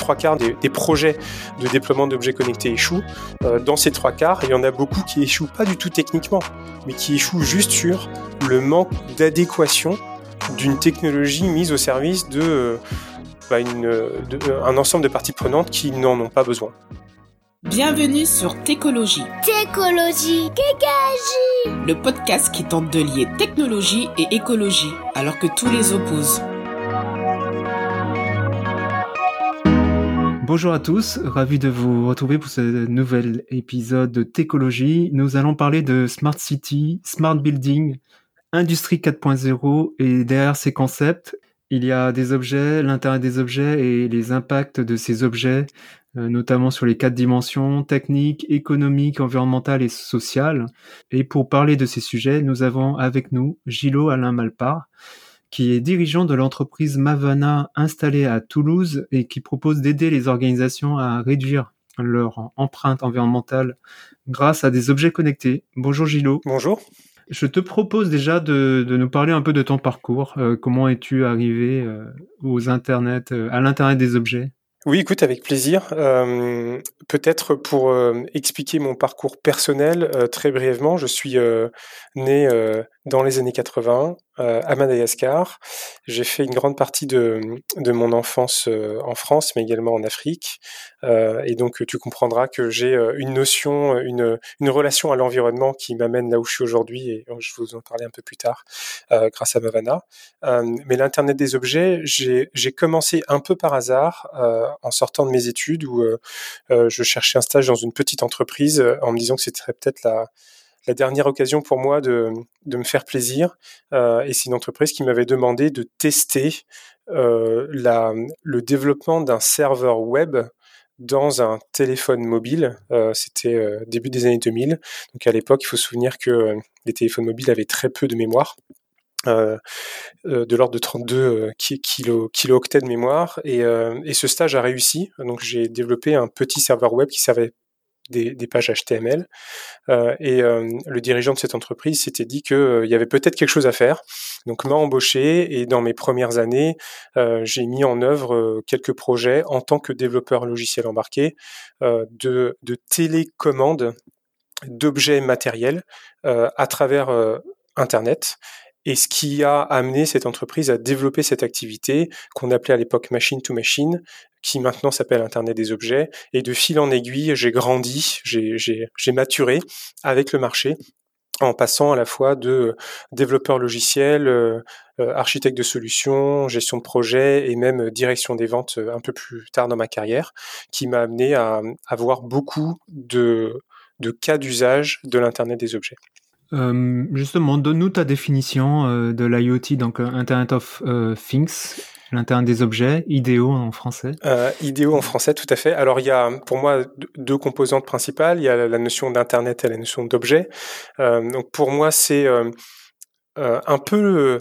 trois quarts des, projets de déploiement d'objets connectés échouent. dans ces trois quarts, il y en a beaucoup qui échouent pas du tout techniquement, mais qui échouent juste sur le manque d'adéquation d'une technologie mise au service de, bah, un ensemble de parties prenantes qui n'en ont pas besoin. Bienvenue sur Técologie. Técologie, Kékagie. Le podcast qui tente de lier technologie et écologie, alors que tous les opposent. Bonjour à tous, ravi de vous retrouver pour ce nouvel épisode de Técologie. Nous allons parler de Smart City, Smart Building, Industrie 4.0 et derrière ces concepts, il y a des objets, l'intérêt des objets et les impacts de ces objets, euh, notamment sur les quatre dimensions techniques, économiques, environnementales et sociales. Et pour parler de ces sujets, nous avons avec nous Gilo Alain Malpart, qui est dirigeant de l'entreprise Mavana installée à Toulouse et qui propose d'aider les organisations à réduire leur empreinte environnementale grâce à des objets connectés. Bonjour Gilo. Bonjour. Je te propose déjà de, nous parler un peu de ton parcours. Euh, comment es-tu arrivé euh, aux internets, euh, à l'internet des objets? Oui, écoute, avec plaisir. Peut-être pour expliquer mon parcours personnel très brièvement, je suis né dans les années 80 euh, à Madagascar. J'ai fait une grande partie de, de mon enfance euh, en France, mais également en Afrique. Euh, et donc, tu comprendras que j'ai une notion, une, une relation à l'environnement qui m'amène là où je suis aujourd'hui, et je vous en parler un peu plus tard, grâce à Mavana. mais l'Internet des objets, j'ai commencé un peu par hasard en sortant de mes études où je cherchais un stage dans une petite entreprise en me disant que c'était peut-être la dernière occasion pour moi de, me faire plaisir. Euh, et c'est une entreprise qui m'avait demandé de tester euh, le développement d'un serveur web dans un téléphone mobile. Euh, C'était début des années 2000. Donc à l'époque, il faut se souvenir que les téléphones mobiles avaient très peu de mémoire. De l'ordre de 32 kilo, kilo-octets de mémoire et, et, ce stage a réussi donc j'ai développé un petit serveur web qui servait des, pages HTML. Euh, et euh, le dirigeant de cette entreprise s'était dit qu'il euh, y avait peut-être quelque chose à faire. Donc m'a embauché et dans mes premières années, j'ai mis en œuvre quelques projets en tant que développeur logiciel embarqué de, de télécommande d'objets matériels à travers Internet et ce qui a amené cette entreprise à développer cette activité qu'on appelait à l'époque machine to machine, qui maintenant s'appelle Internet des objets. Et de fil en aiguille, j'ai grandi, j'ai maturé avec le marché en passant à la fois de développeur logiciel, euh, euh, architecte de solutions, gestion de projet et même direction des ventes euh, un peu plus tard dans ma carrière, qui m'a amené à avoir beaucoup de, de cas d'usage de l'Internet des objets. Euh, justement, donne-nous ta définition euh, de l'IoT, donc euh, Internet of Things, l'Internet des objets, IDEO en français. IDEO en français, tout à fait. Alors il y a pour moi deux composantes principales. Il y a la notion d'Internet et la notion d'objet. donc pour moi, c'est un peu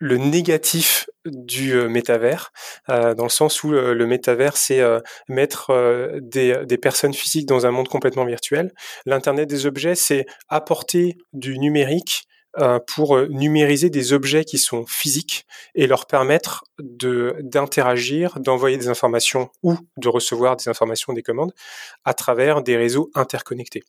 le négatif du euh, métavers, euh, dans le sens où le, métavers, c'est euh, mettre des, personnes physiques dans un monde complètement virtuel. L'Internet des objets, c'est apporter du numérique pour numériser des objets qui sont physiques et leur permettre de d'interagir, d'envoyer des informations ou de recevoir des informations, des commandes à travers des réseaux interconnectés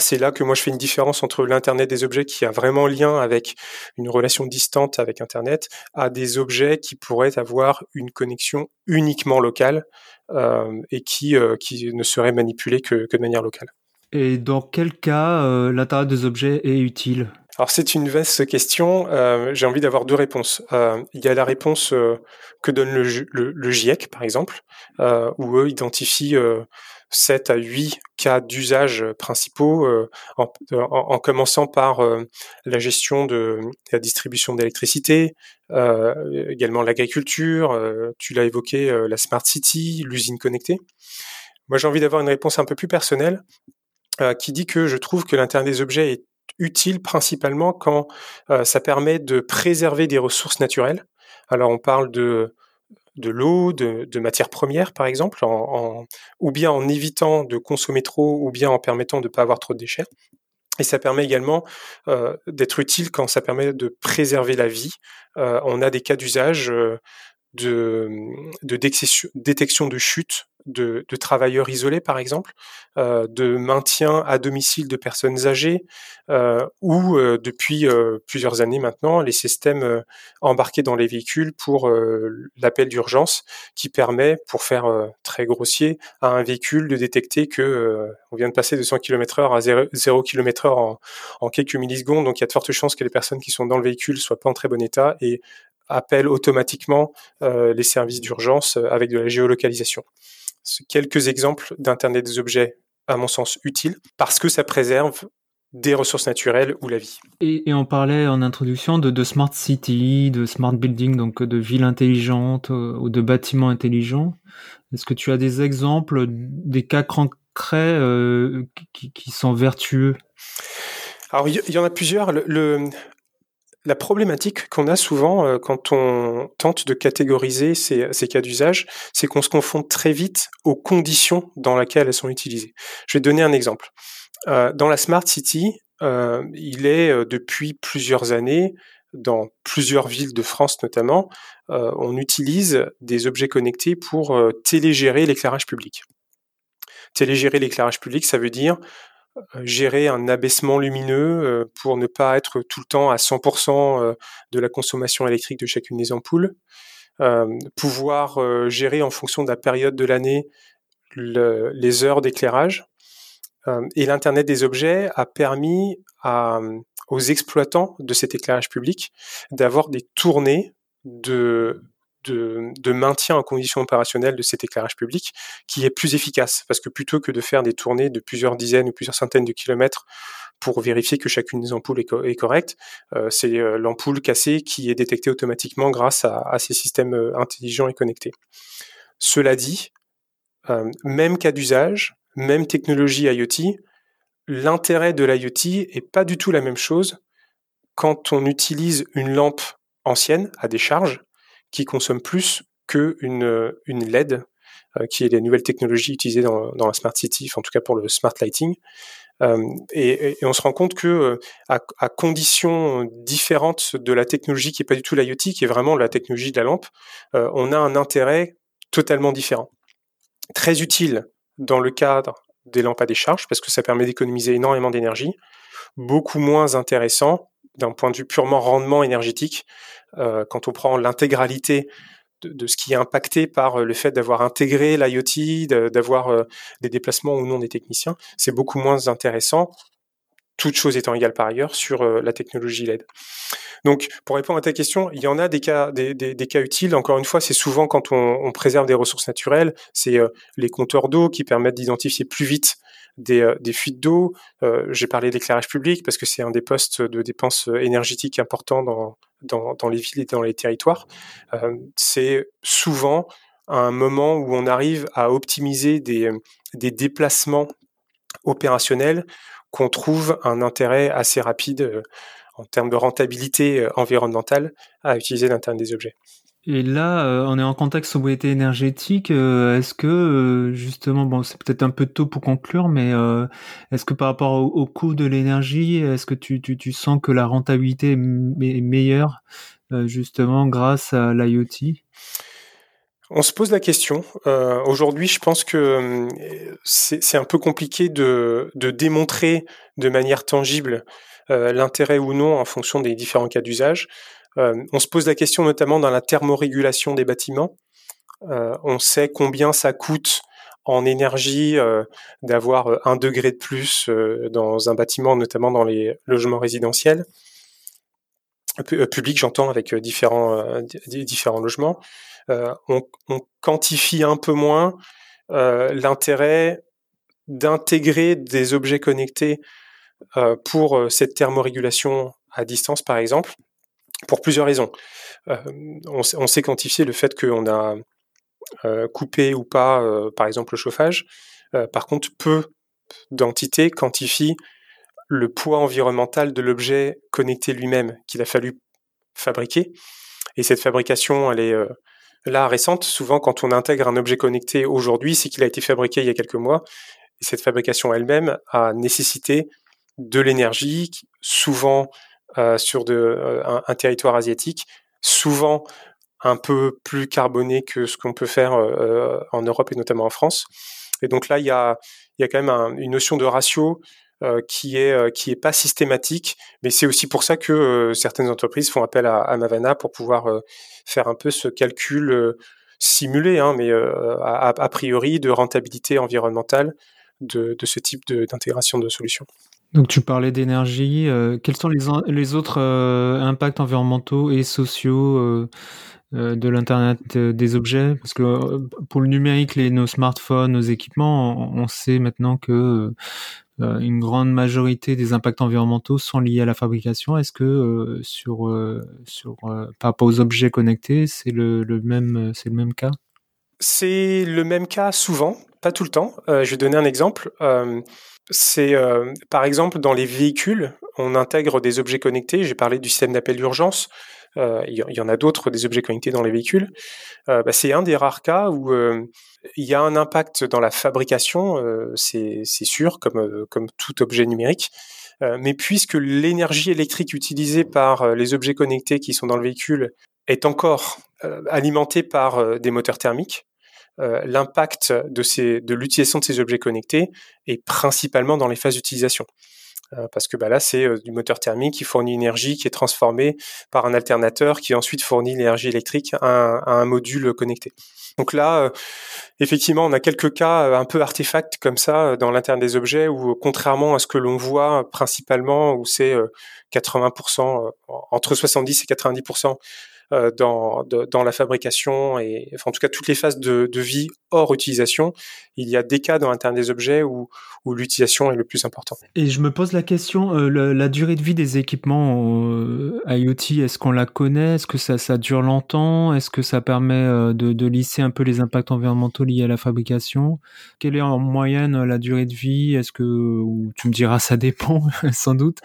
c'est là que moi je fais une différence entre l'Internet des objets qui a vraiment lien avec une relation distante avec Internet, à des objets qui pourraient avoir une connexion uniquement locale euh, et qui, euh, qui ne seraient manipulés que, de manière locale. Et dans quel cas euh, l'Internet des objets est utile? Alors c'est une vaste question. J'ai envie d'avoir deux réponses. il y a la réponse que donne le, GIEC, par exemple, où eux identifient 7 à 8 cas d'usage principaux, euh, en, commençant par euh, la gestion de la distribution d'électricité, euh, également l'agriculture, tu l'as évoqué, la smart city, l'usine connectée. Moi, j'ai envie d'avoir une réponse un peu plus personnelle qui dit que je trouve que l'Internet des objets est utile principalement quand ça permet de préserver des ressources naturelles. Alors, on parle de de l'eau, de, matières premières par exemple, ou bien en évitant de consommer trop, ou bien en permettant de ne pas avoir trop de déchets. Et ça permet également euh, d'être utile quand ça permet de préserver la vie. Euh, on a des cas d'usage euh, de, de détection de chute de, travailleurs isolés, par exemple, euh, de maintien à domicile de personnes âgées, euh, ou euh, depuis plusieurs années maintenant, les systèmes embarqués dans les véhicules pour l'appel d'urgence, qui permet, pour faire très grossier, à un véhicule de détecter que on vient de passer de 100 km/h à 0, 0 km/h en, en, quelques millisecondes, donc il y a de fortes chances que les personnes qui sont dans le véhicule soient pas en très bon état et appellent automatiquement les services d'urgence avec de la géolocalisation quelques exemples d'Internet des objets, à mon sens, utiles, parce que ça préserve des ressources naturelles ou la vie. Et, et on parlait en introduction de, de, smart city, de smart building, donc de villes intelligentes euh, ou de bâtiments intelligents. Est-ce que tu as des exemples, des cas concrets euh, qui, qui, sont vertueux? Alors il y, y, en a plusieurs. Le, le, la problématique qu'on a souvent euh, quand on tente de catégoriser ces, cas d'usage, c'est qu'on se confond très vite aux conditions dans lesquelles elles sont utilisées. Je vais donner un exemple. Euh, dans la Smart City, euh, il est depuis plusieurs années, dans plusieurs villes de France notamment, on utilise des objets connectés pour télégérer l'éclairage public. Télégérer l'éclairage public, ça veut dire gérer un abaissement lumineux pour ne pas être tout le temps à 100% de la consommation électrique de chacune des ampoules, pouvoir gérer en fonction de la période de l'année le, les heures d'éclairage. et l'Internet des objets a permis aux exploitants de cet éclairage public d'avoir des tournées de de, maintien en condition opérationnelle de cet éclairage public qui est plus efficace parce que plutôt que de faire des tournées de plusieurs dizaines ou plusieurs centaines de kilomètres pour vérifier que chacune des ampoules est, co est correcte, euh, c'est euh, l'ampoule cassée qui est détectée automatiquement grâce à, ces systèmes euh, intelligents et connectés. Cela dit, même cas d'usage, même technologie IoT, l'intérêt de l'IoT est pas du tout la même chose quand on utilise une lampe ancienne à décharge qui consomme plus qu'une une LED, euh, qui est les nouvelles technologies utilisées dans, la Smart City, en tout cas pour le Smart Lighting. Euh, et, on se rend compte que euh, à, conditions différentes de la technologie qui est pas du tout l'IoT, qui est vraiment la technologie de la lampe, euh, on a un intérêt totalement différent. Très utile dans le cadre des lampes à décharge parce que ça permet d'économiser énormément d'énergie. Beaucoup moins intéressant d'un point de vue purement rendement énergétique euh, quand on prend l'intégralité de, ce qui est impacté par euh, le fait d'avoir intégré l'IoT, d'avoir euh, des déplacements ou non des techniciens, c'est beaucoup moins intéressant, toutes choses étant égales par ailleurs, sur euh, la technologie LED. Donc, pour répondre à ta question, il y en a des cas, des, cas utiles. Encore une fois, c'est souvent quand on, préserve des ressources naturelles, c'est euh, les compteurs d'eau qui permettent d'identifier plus vite des, euh, fuites d'eau. Euh, j'ai parlé d'éclairage public parce que c'est un des postes de dépenses énergétiques importants dans, dans, les villes et dans les territoires. Euh, c'est souvent un moment où on arrive à optimiser des, des déplacements opérationnels qu'on trouve un intérêt assez rapide en termes de rentabilité environnementale à utiliser l'Internet des objets. Et là, euh, on est en contexte sobriété énergétique. Euh, est-ce que euh, justement, bon, c'est peut-être un peu tôt pour conclure, mais est-ce que par rapport au, au coût de l'énergie, est-ce que tu, tu, tu, sens que la rentabilité est meilleure justement grâce à l'IoT? On se pose la question. Euh, Aujourd'hui, je pense que c'est un peu compliqué de, de, démontrer de manière tangible euh, l'intérêt ou non en fonction des différents cas d'usage. Euh, on se pose la question notamment dans la thermorégulation des bâtiments. Euh, on sait combien ça coûte en énergie euh, d'avoir un degré de plus dans un bâtiment, notamment dans les logements résidentiels publics, j'entends, avec différents, logements. On, quantifie un peu moins l'intérêt d'intégrer des objets connectés pour cette thermorégulation à distance, par exemple, pour plusieurs raisons. Euh, on, sait quantifier le fait qu'on a euh, coupé ou pas, euh, par exemple, le chauffage. Par contre, peu d'entités quantifient le poids environnemental de l'objet connecté lui-même qu'il a fallu fabriquer. Et cette fabrication, elle est là récente. Souvent, quand on intègre un objet connecté aujourd'hui, c'est qu'il a été fabriqué il y a quelques mois. Et cette fabrication elle-même a nécessité de l'énergie, souvent euh, sur euh, un, territoire asiatique, souvent un peu plus carboné que ce qu'on peut faire en Europe et notamment en France. Et donc là, il y a, quand même une notion de ratio qui est qui est pas systématique, mais c'est aussi pour ça que certaines entreprises font appel à, Mavana pour pouvoir faire un peu ce calcul simulé, hein, mais a, priori de rentabilité environnementale de ce type d'intégration de, solutions. Donc tu parlais d'énergie. Euh, quels sont les, autres euh, impacts environnementaux et sociaux euh, de l'Internet des objets? Parce que pour le numérique, nos smartphones, nos équipements, on, sait maintenant que une grande majorité des impacts environnementaux sont liés à la fabrication. Est-ce que sur, sur, par rapport aux objets connectés, c'est le, le, même, le même cas? C'est le même cas souvent pas tout le temps. Je vais donner un exemple. Euh, c'est euh, par exemple dans les véhicules, on intègre des objets connectés. J'ai parlé du système d'appel d'urgence. Il y, en a d'autres des objets connectés dans les véhicules. Bah, c'est un des rares cas où il y a un impact dans la fabrication, c'est sûr, comme tout objet numérique. mais puisque l'énergie électrique utilisée par les objets connectés qui sont dans le véhicule est encore alimentée par des moteurs thermiques, euh, l'impact de, ces, de l'utilisation de ces objets connectés est principalement dans les phases d'utilisation. Euh, parce que bah, là, c'est euh, du moteur thermique qui fournit une énergie qui est transformée par un alternateur qui ensuite fournit l'énergie électrique à un, à un, module connecté. Donc là, effectivement, on a quelques cas un peu artefacts comme ça dans l'interne des objets où, contrairement à ce que l'on voit principalement, où c'est 80%, entre 70 et 90% euh, dans, la fabrication et enfin, en tout cas toutes les phases de, vie hors utilisation, il y a des cas dans l'interne des objets où, l'utilisation est le plus important. Et je me pose la question, euh, la durée de vie des équipements euh, IoT, est-ce qu'on la connaît? Est-ce que ça, dure longtemps? Est-ce que ça permet de, lisser un peu les impacts environnementaux liés à la fabrication? Quelle est en moyenne la durée de vie? Est-ce que ou tu me diras ça dépend sans doute.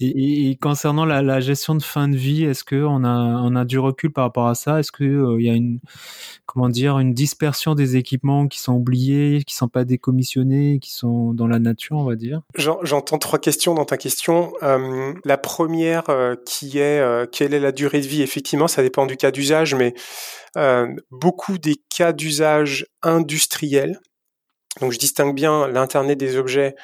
Et, concernant la, gestion de fin de vie, est-ce que on a on a recul par rapport à ça? Est-ce que il y a une comment dire une dispersion des équipements qui sont oubliés, qui sont pas décommissionnés, qui sont dans la nature, on va dire? J'entends trois questions dans ta question. Euh, la première euh, qui est euh, quelle est la durée de vie? Effectivement, ça dépend du cas d'usage, mais beaucoup des cas d'usage industriels, donc je distingue bien l'Internet des objets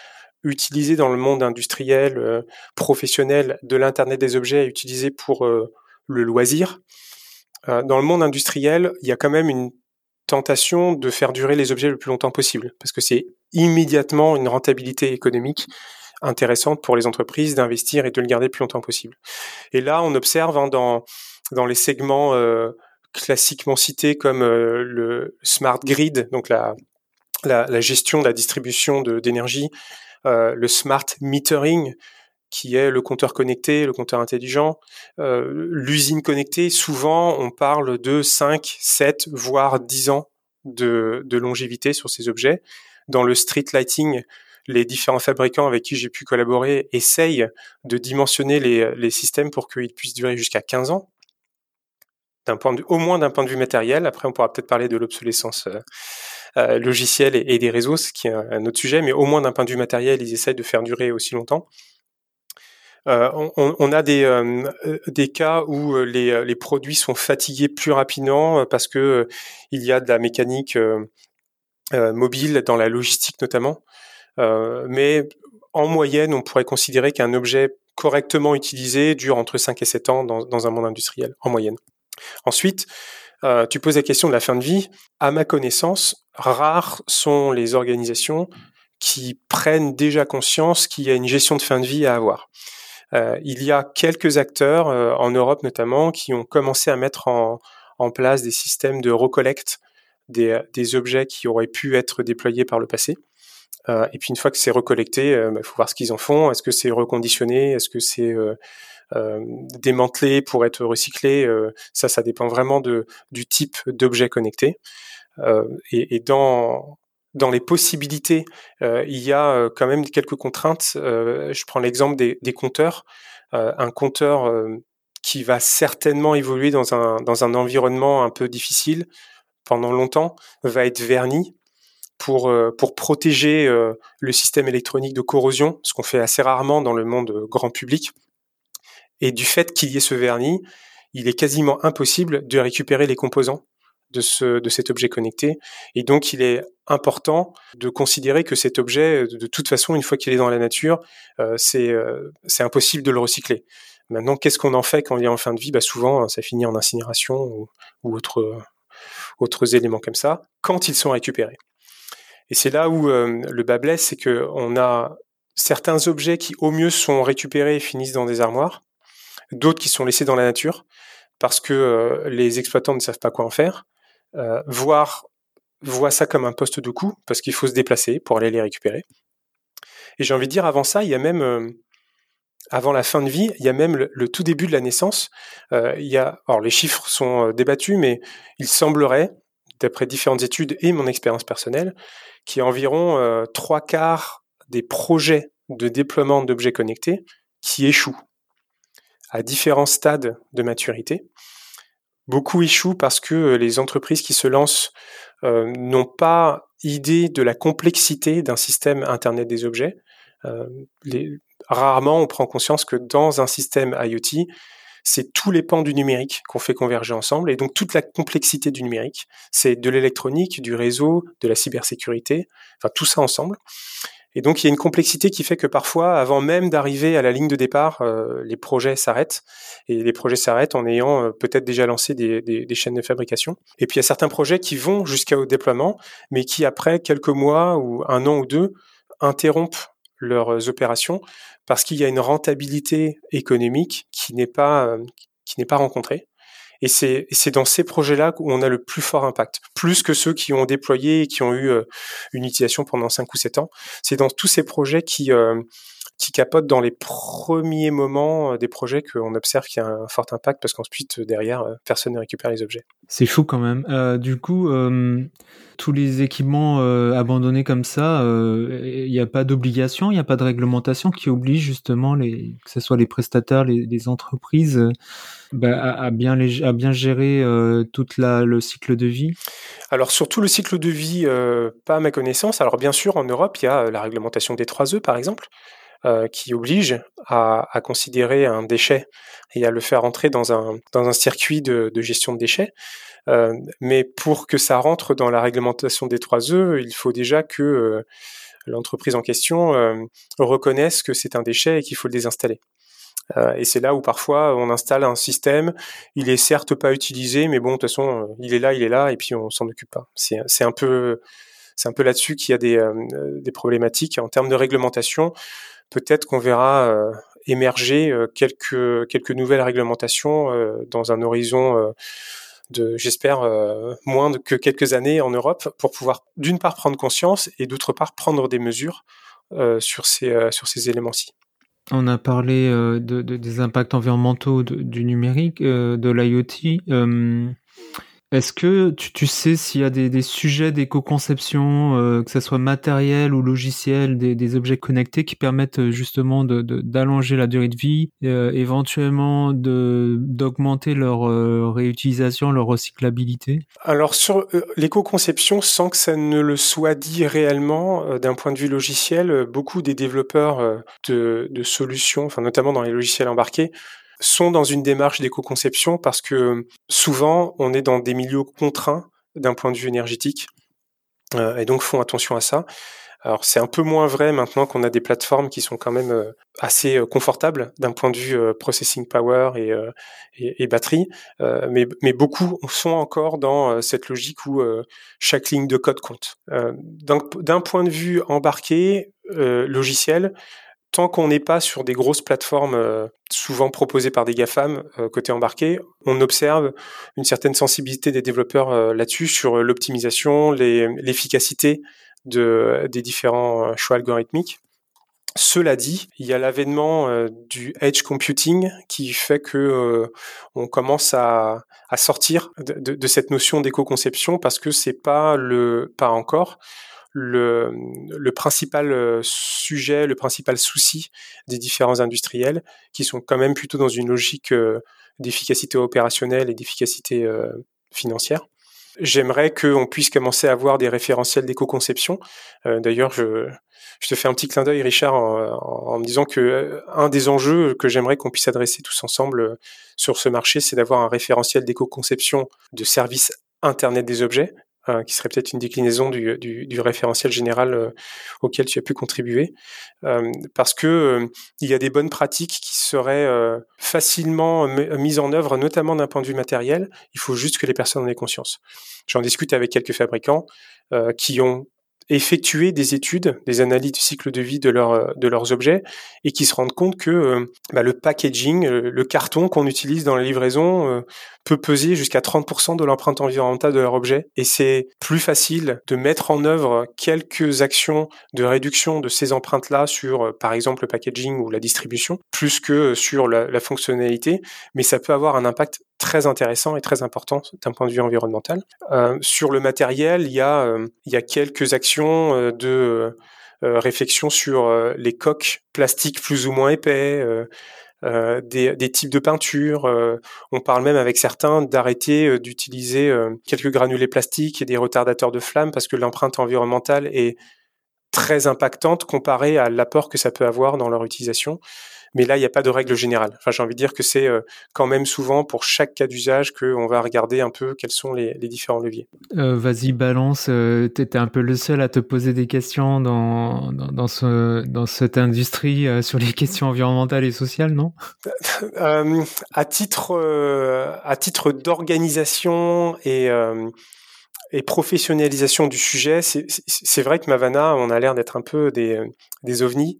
utilisé dans le monde industriel, professionnel, de l'Internet des objets utilisé pour le loisir. dans le monde industriel, il y a quand même une tentation de faire durer les objets le plus longtemps possible, parce que c'est immédiatement une rentabilité économique intéressante pour les entreprises d'investir et de le garder le plus longtemps possible. Et là, on observe hein, dans, les segments euh, classiquement cités comme euh, le smart grid, donc la, gestion de la distribution d'énergie, euh, le smart metering, qui est le compteur connecté, le compteur intelligent, euh, l'usine connectée, souvent on parle de 5, 7, voire 10 ans de, longévité sur ces objets. Dans le street lighting, les différents fabricants avec qui j'ai pu collaborer essayent de dimensionner les, systèmes pour qu'ils puissent durer jusqu'à 15 ans. Au moins d'un point de vue matériel. Après, on pourra peut-être parler de l'obsolescence euh, euh logicielle et, et, des réseaux, ce qui est un autre sujet, mais au moins d'un point de vue matériel, ils essayent de faire durer aussi longtemps. Euh, on, on, a des, euh, des cas où euh, les, les, produits sont fatigués plus rapidement parce que il y a de la mécanique mobile dans la logistique notamment. mais en moyenne, on pourrait considérer qu'un objet correctement utilisé dure entre 5 et 7 ans dans, dans un monde industriel, en moyenne. Ensuite, euh, tu poses la question de la fin de vie. À ma connaissance, rares sont les organisations qui prennent déjà conscience qu'il y a une gestion de fin de vie à avoir. Euh, il y a quelques acteurs, euh, en Europe notamment, qui ont commencé à mettre en, place des systèmes de recollecte des, objets qui auraient pu être déployés par le passé. Euh, et puis une fois que c'est recollecté, il bah, faut voir ce qu'ils en font. Est-ce que c'est reconditionné? Est-ce que c'est démantelé pour être recyclé? Ça, ça dépend vraiment du type d'objet connecté. et, dans dans les possibilités, euh, il y a euh, quand même quelques contraintes. Euh, je prends l'exemple des, compteurs. un compteur qui va certainement évoluer dans un, dans un environnement un peu difficile pendant longtemps va être verni pour, pour protéger le système électronique de corrosion, ce qu'on fait assez rarement dans le monde grand public. Et du fait qu'il y ait ce vernis, il est quasiment impossible de récupérer les composants de, ce, cet objet connecté. Et donc, il est important de considérer que cet objet, de toute façon, une fois qu'il est dans la nature, euh, c'est euh, c'est impossible de le recycler. Maintenant, qu'est-ce qu'on en fait quand il est en fin de vie? Bah, Souvent, ça finit en incinération ou, ou autre, autres éléments comme ça, quand ils sont récupérés. Et c'est là où euh, le bas blesse, c'est qu'on a certains objets qui, au mieux, sont récupérés et finissent dans des armoires, d'autres qui sont laissés dans la nature parce que les exploitants ne savent pas quoi en faire, euh, voire voient ça comme un poste de coût parce qu'il faut se déplacer pour aller les récupérer. Et j'ai envie de dire, avant ça, il y a même, euh, avant la fin de vie, il y a même le, tout début de la naissance. Euh, il y a, alors les chiffres sont débattus, mais il semblerait, d'après différentes études et mon expérience personnelle, qu'il y a environ trois quarts des projets de déploiement d'objets connectés qui échouent à différents stades de maturité. Beaucoup échouent parce que euh, les entreprises qui se lancent euh, n'ont pas idée de la complexité d'un système Internet des objets. Euh, rarement on prend conscience que dans un système IoT, c'est tous les pans du numérique qu'on fait converger ensemble et donc toute la complexité du numérique. C'est de l'électronique, du réseau, de la cybersécurité, enfin tout ça ensemble. Et donc il y a une complexité qui fait que parfois, avant même d'arriver à la ligne de départ, euh, les projets s'arrêtent. Et les projets s'arrêtent en ayant euh, peut-être déjà lancé des, chaînes de fabrication. Et puis il y a certains projets qui vont jusqu'au déploiement, mais qui après quelques mois ou un an ou deux interrompent leurs opérations parce qu'il y a une rentabilité économique qui n'est pas euh, qui n'est pas rencontrée. Et c'est, dans ces projets-là où on a le plus fort impact, plus que ceux qui ont déployé et qui ont eu euh, une utilisation pendant 5 ou 7 ans. C'est dans tous ces projets qui, euh, qui capotent dans les premiers moments euh, des projets qu'on observe qu'il y a un fort impact parce qu'ensuite, derrière, personne ne récupère les objets. C'est fou quand même. du coup, tous les équipements abandonnés comme ça, il n'y a pas d'obligation, il n'y a pas de réglementation qui oblige justement les, que ce soit les prestataires, les, les entreprises bah, à, bien à bien gérer euh, la, le cycle de vie? Alors surtout le cycle de vie, euh, pas à ma connaissance. Alors bien sûr, en Europe, il y a la réglementation des 3 E, par exemple, euh, qui oblige à, considérer un déchet et à le faire entrer dans un, circuit de, gestion de déchets. Euh, mais pour que ça rentre dans la réglementation des 3 E, il faut déjà que euh, l'entreprise en question reconnaisse que c'est un déchet et qu'il faut le désinstaller. Et c'est là où parfois on installe un système, il est certes pas utilisé, mais bon, de toute façon, il est là, il est là, et puis on s'en occupe pas. C'est, un peu, peu là-dessus qu'il y a des problématiques en termes de réglementation. Peut-être qu'on verra émerger quelques quelques nouvelles réglementations dans un horizon de, j'espère, moins que quelques années en Europe pour pouvoir d'une part prendre conscience et d'autre part prendre des mesures sur ces sur ces éléments-ci. On a parlé euh, de, des impacts environnementaux du numérique, euh, de l'IoT. Euh, est-ce que tu, sais s'il y a des, sujets d'éco-conception, euh, que ce soit matériel ou logiciel, des, objets connectés qui permettent euh, justement d'allonger la durée de vie, euh, éventuellement d'augmenter leur réutilisation, leur recyclabilité? Alors sur l'éco-conception, sans que ça ne le soit dit réellement, d'un point de vue logiciel, beaucoup des développeurs de, de solutions, enfin notamment dans les logiciels embarqués, sont dans une démarche d'éco-conception parce que souvent on est dans des milieux contraints d'un point de vue énergétique euh, et donc font attention à ça. Alors c'est un peu moins vrai maintenant qu'on a des plateformes qui sont quand même euh, assez euh, confortables d'un point de vue processing power et, et, et batterie, mais, mais, beaucoup sont encore dans cette logique où chaque ligne de code compte. D'un point de vue embarqué, logiciel, tant qu'on n'est pas sur des grosses plateformes euh, souvent proposées par des GAFAM euh, côté embarqué, on observe une certaine sensibilité des développeurs euh, là-dessus sur l'optimisation, l'efficacité de, des différents choix algorithmiques. Cela dit, il y a l'avènement du edge computing qui fait que on commence à, à sortir de, de, cette notion d'éco-conception parce que c'est pas le pas encore le, principal euh, sujet, le principal souci des différents industriels, qui sont quand même plutôt dans une logique euh, d'efficacité opérationnelle et d'efficacité euh, financière. J'aimerais qu'on puisse commencer à avoir des référentiels d'éco-conception. D'ailleurs, je, te fais un petit clin d'œil, Richard, en, me disant que un des enjeux que j'aimerais qu'on puisse adresser tous ensemble sur ce marché, c'est d'avoir un référentiel d'éco-conception de services Internet des objets, qui serait peut-être une déclinaison du, du, du référentiel général euh, auquel tu as pu contribuer, euh, parce que il y a des bonnes pratiques qui seraient facilement mises en œuvre, notamment d'un point de vue matériel. Il faut juste que les personnes en aient conscience. J'en discute avec quelques fabricants qui ont effectuer des études, des analyses du cycle de vie de, de leurs objets et qui se rendent compte que euh, bah, le packaging, euh, le, carton qu'on utilise dans la livraison euh, peut peser jusqu'à 30% de l'empreinte environnementale de leur objet. Et c'est plus facile de mettre en œuvre quelques actions de réduction de ces empreintes-là sur, par exemple, le packaging ou la distribution, plus que sur la, la fonctionnalité. Mais ça peut avoir un impact très intéressant et très important d'un point de vue environnemental. Euh, sur le matériel, il y a, euh, quelques actions euh, de réflexion sur les coques plastiques plus ou moins épais, des, des, types de peinture. on parle même avec certains d'arrêter d'utiliser quelques granulés plastiques et des retardateurs de flamme parce que l'empreinte environnementale est très impactante comparée à l'apport que ça peut avoir dans leur utilisation. Mais là, il n'y a pas de règle générale. Enfin, j'ai envie de dire que c'est euh, quand même souvent pour chaque cas d'usage qu'on va regarder un peu quels sont les, différents leviers. Euh, Vas-y, balance. Euh, tu étais un peu le seul à te poser des questions dans, dans, ce, dans cette industrie euh, sur les questions environnementales et sociales, non? À titre, à titre d'organisation et et professionnalisation du sujet, c'est vrai que Mavana, on a l'air d'être un peu des, des ovnis.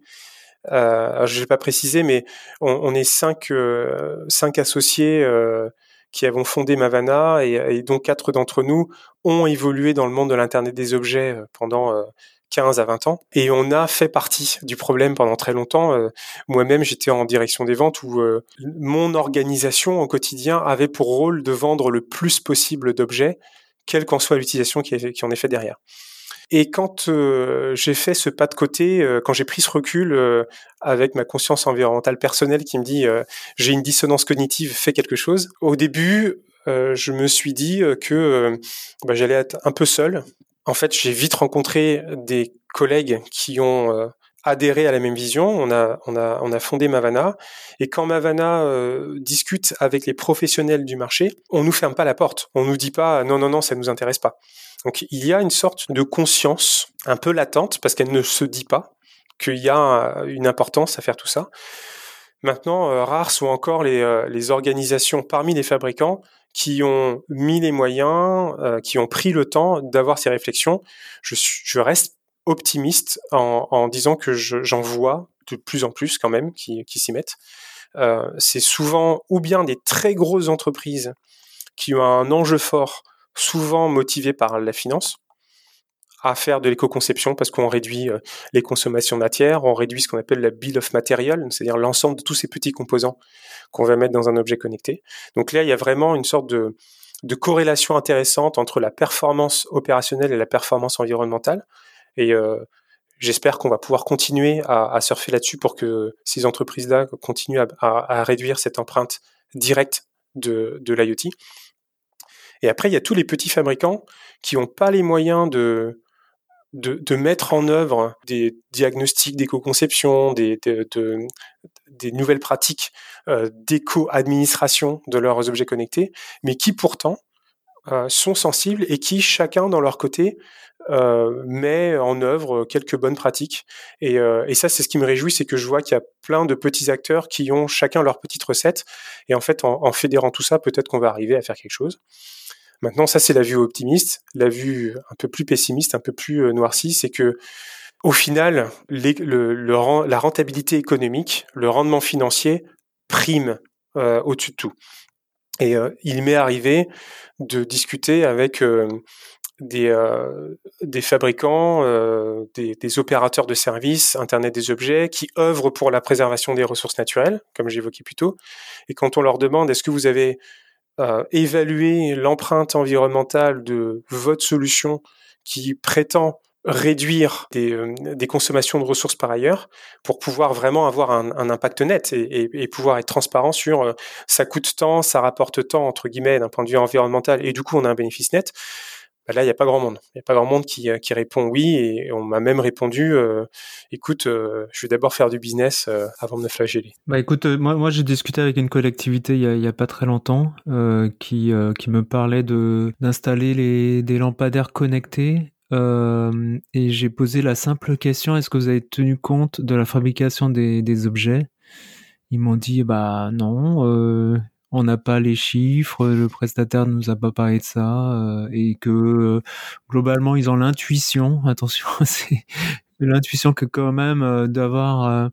Euh, je vais pas préciser, mais on, on est cinq, euh, cinq associés euh, qui avons fondé Mavana et, et dont quatre d'entre nous ont évolué dans le monde de l'Internet des objets euh, pendant 15 à 20 ans. Et on a fait partie du problème pendant très longtemps. Moi-même, j'étais en direction des ventes où mon organisation au quotidien avait pour rôle de vendre le plus possible d'objets, quelle qu'en soit l'utilisation qui, qui en est fait derrière. Et quand euh, j'ai fait ce pas de côté, euh, quand j'ai pris ce recul euh, avec ma conscience environnementale personnelle qui me dit j'ai une dissonance cognitive, fais quelque chose. Au début, je me suis dit que bah, j'allais être un peu seul. En fait, j'ai vite rencontré des collègues qui ont adhéré à la même vision. On a, on a, on a fondé Mavana. Et quand Mavana discute avec les professionnels du marché, on nous ferme pas la porte. On nous dit pas non, non, non, ça nous intéresse pas. Donc il y a une sorte de conscience un peu latente parce qu'elle ne se dit pas qu'il y a une importance à faire tout ça. Maintenant, euh, rares sont encore les, euh, les, organisations parmi les fabricants qui ont mis les moyens, euh, qui ont pris le temps d'avoir ces réflexions. Je, je reste optimiste en, en disant que j'en vois de plus en plus quand même qui, qui s'y mettent. C'est souvent ou bien des très grosses entreprises qui ont un enjeu fort souvent motivés par la finance, à faire de l'éco-conception parce qu'on réduit euh, les consommations de matière, on réduit ce qu'on appelle la bill of material, c'est-à-dire l'ensemble de tous ces petits composants qu'on va mettre dans un objet connecté. Donc là, il y a vraiment une sorte de, corrélation intéressante entre la performance opérationnelle et la performance environnementale. Et euh, j'espère qu'on va pouvoir continuer à, surfer là-dessus pour que ces entreprises-là continuent à, réduire cette empreinte directe de l'IoT. Et après, il y a tous les petits fabricants qui n'ont pas les moyens de, de, mettre en œuvre des diagnostics d'éco-conception, des, des nouvelles pratiques euh, d'éco-administration de leurs objets connectés, mais qui pourtant euh, sont sensibles et qui, chacun dans leur côté, euh, met en œuvre quelques bonnes pratiques. Et, ça, c'est ce qui me réjouit, c'est que je vois qu'il y a plein de petits acteurs qui ont chacun leur petite recette. Et en fait, en fédérant tout ça, peut-être qu'on va arriver à faire quelque chose. Maintenant, ça c'est la vue optimiste. La vue un peu plus pessimiste, un peu plus euh, noircie, c'est que au final, la rentabilité économique, le rendement financier prime euh, au-dessus de tout. Et euh, il m'est arrivé de discuter avec des, des fabricants, des, des, opérateurs de services, Internet des objets, qui œuvrent pour la préservation des ressources naturelles, comme j'évoquais plus tôt. Et quand on leur demande est-ce que vous avez euh, évaluer l'empreinte environnementale de votre solution qui prétend réduire des, consommations de ressources par ailleurs pour pouvoir vraiment avoir un, impact net et, pouvoir être transparent sur ça coûte tant, ça rapporte tant entre guillemets d'un point de vue environnemental et du coup on a un bénéfice net. Bah là, il n'y a pas grand monde. Il n'y a pas grand monde qui, euh, qui répond oui. Et on m'a même répondu, euh, écoute, euh, je vais d'abord faire du business avant de me flageller. Bah écoute, moi, moi j'ai discuté avec une collectivité il n'y a, pas très longtemps qui, qui me parlait de d'installer des lampadaires connectés. et j'ai posé la simple question, est-ce que vous avez tenu compte de la fabrication des, des objets? Ils m'ont dit, bah non, on n'a pas les chiffres, le prestataire ne nous a pas parlé de ça, euh, et que euh, globalement ils ont l'intuition, attention, c'est l'intuition que quand même euh, d'avoir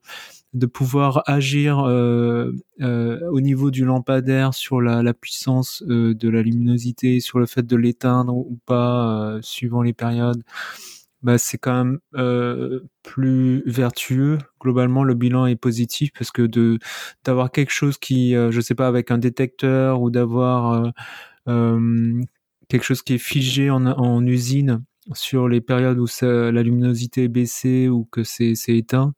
de pouvoir agir au niveau du lampadaire sur la, puissance de la luminosité, sur le fait de l'éteindre ou pas, suivant les périodes bah, c'est quand même euh, plus vertueux. Globalement, le bilan est positif parce que de d'avoir quelque chose qui, euh, je sais pas, avec un détecteur ou d'avoir euh, euh quelque chose qui est figé en, en usine sur les périodes où la luminosité est baissée ou que c'est éteint,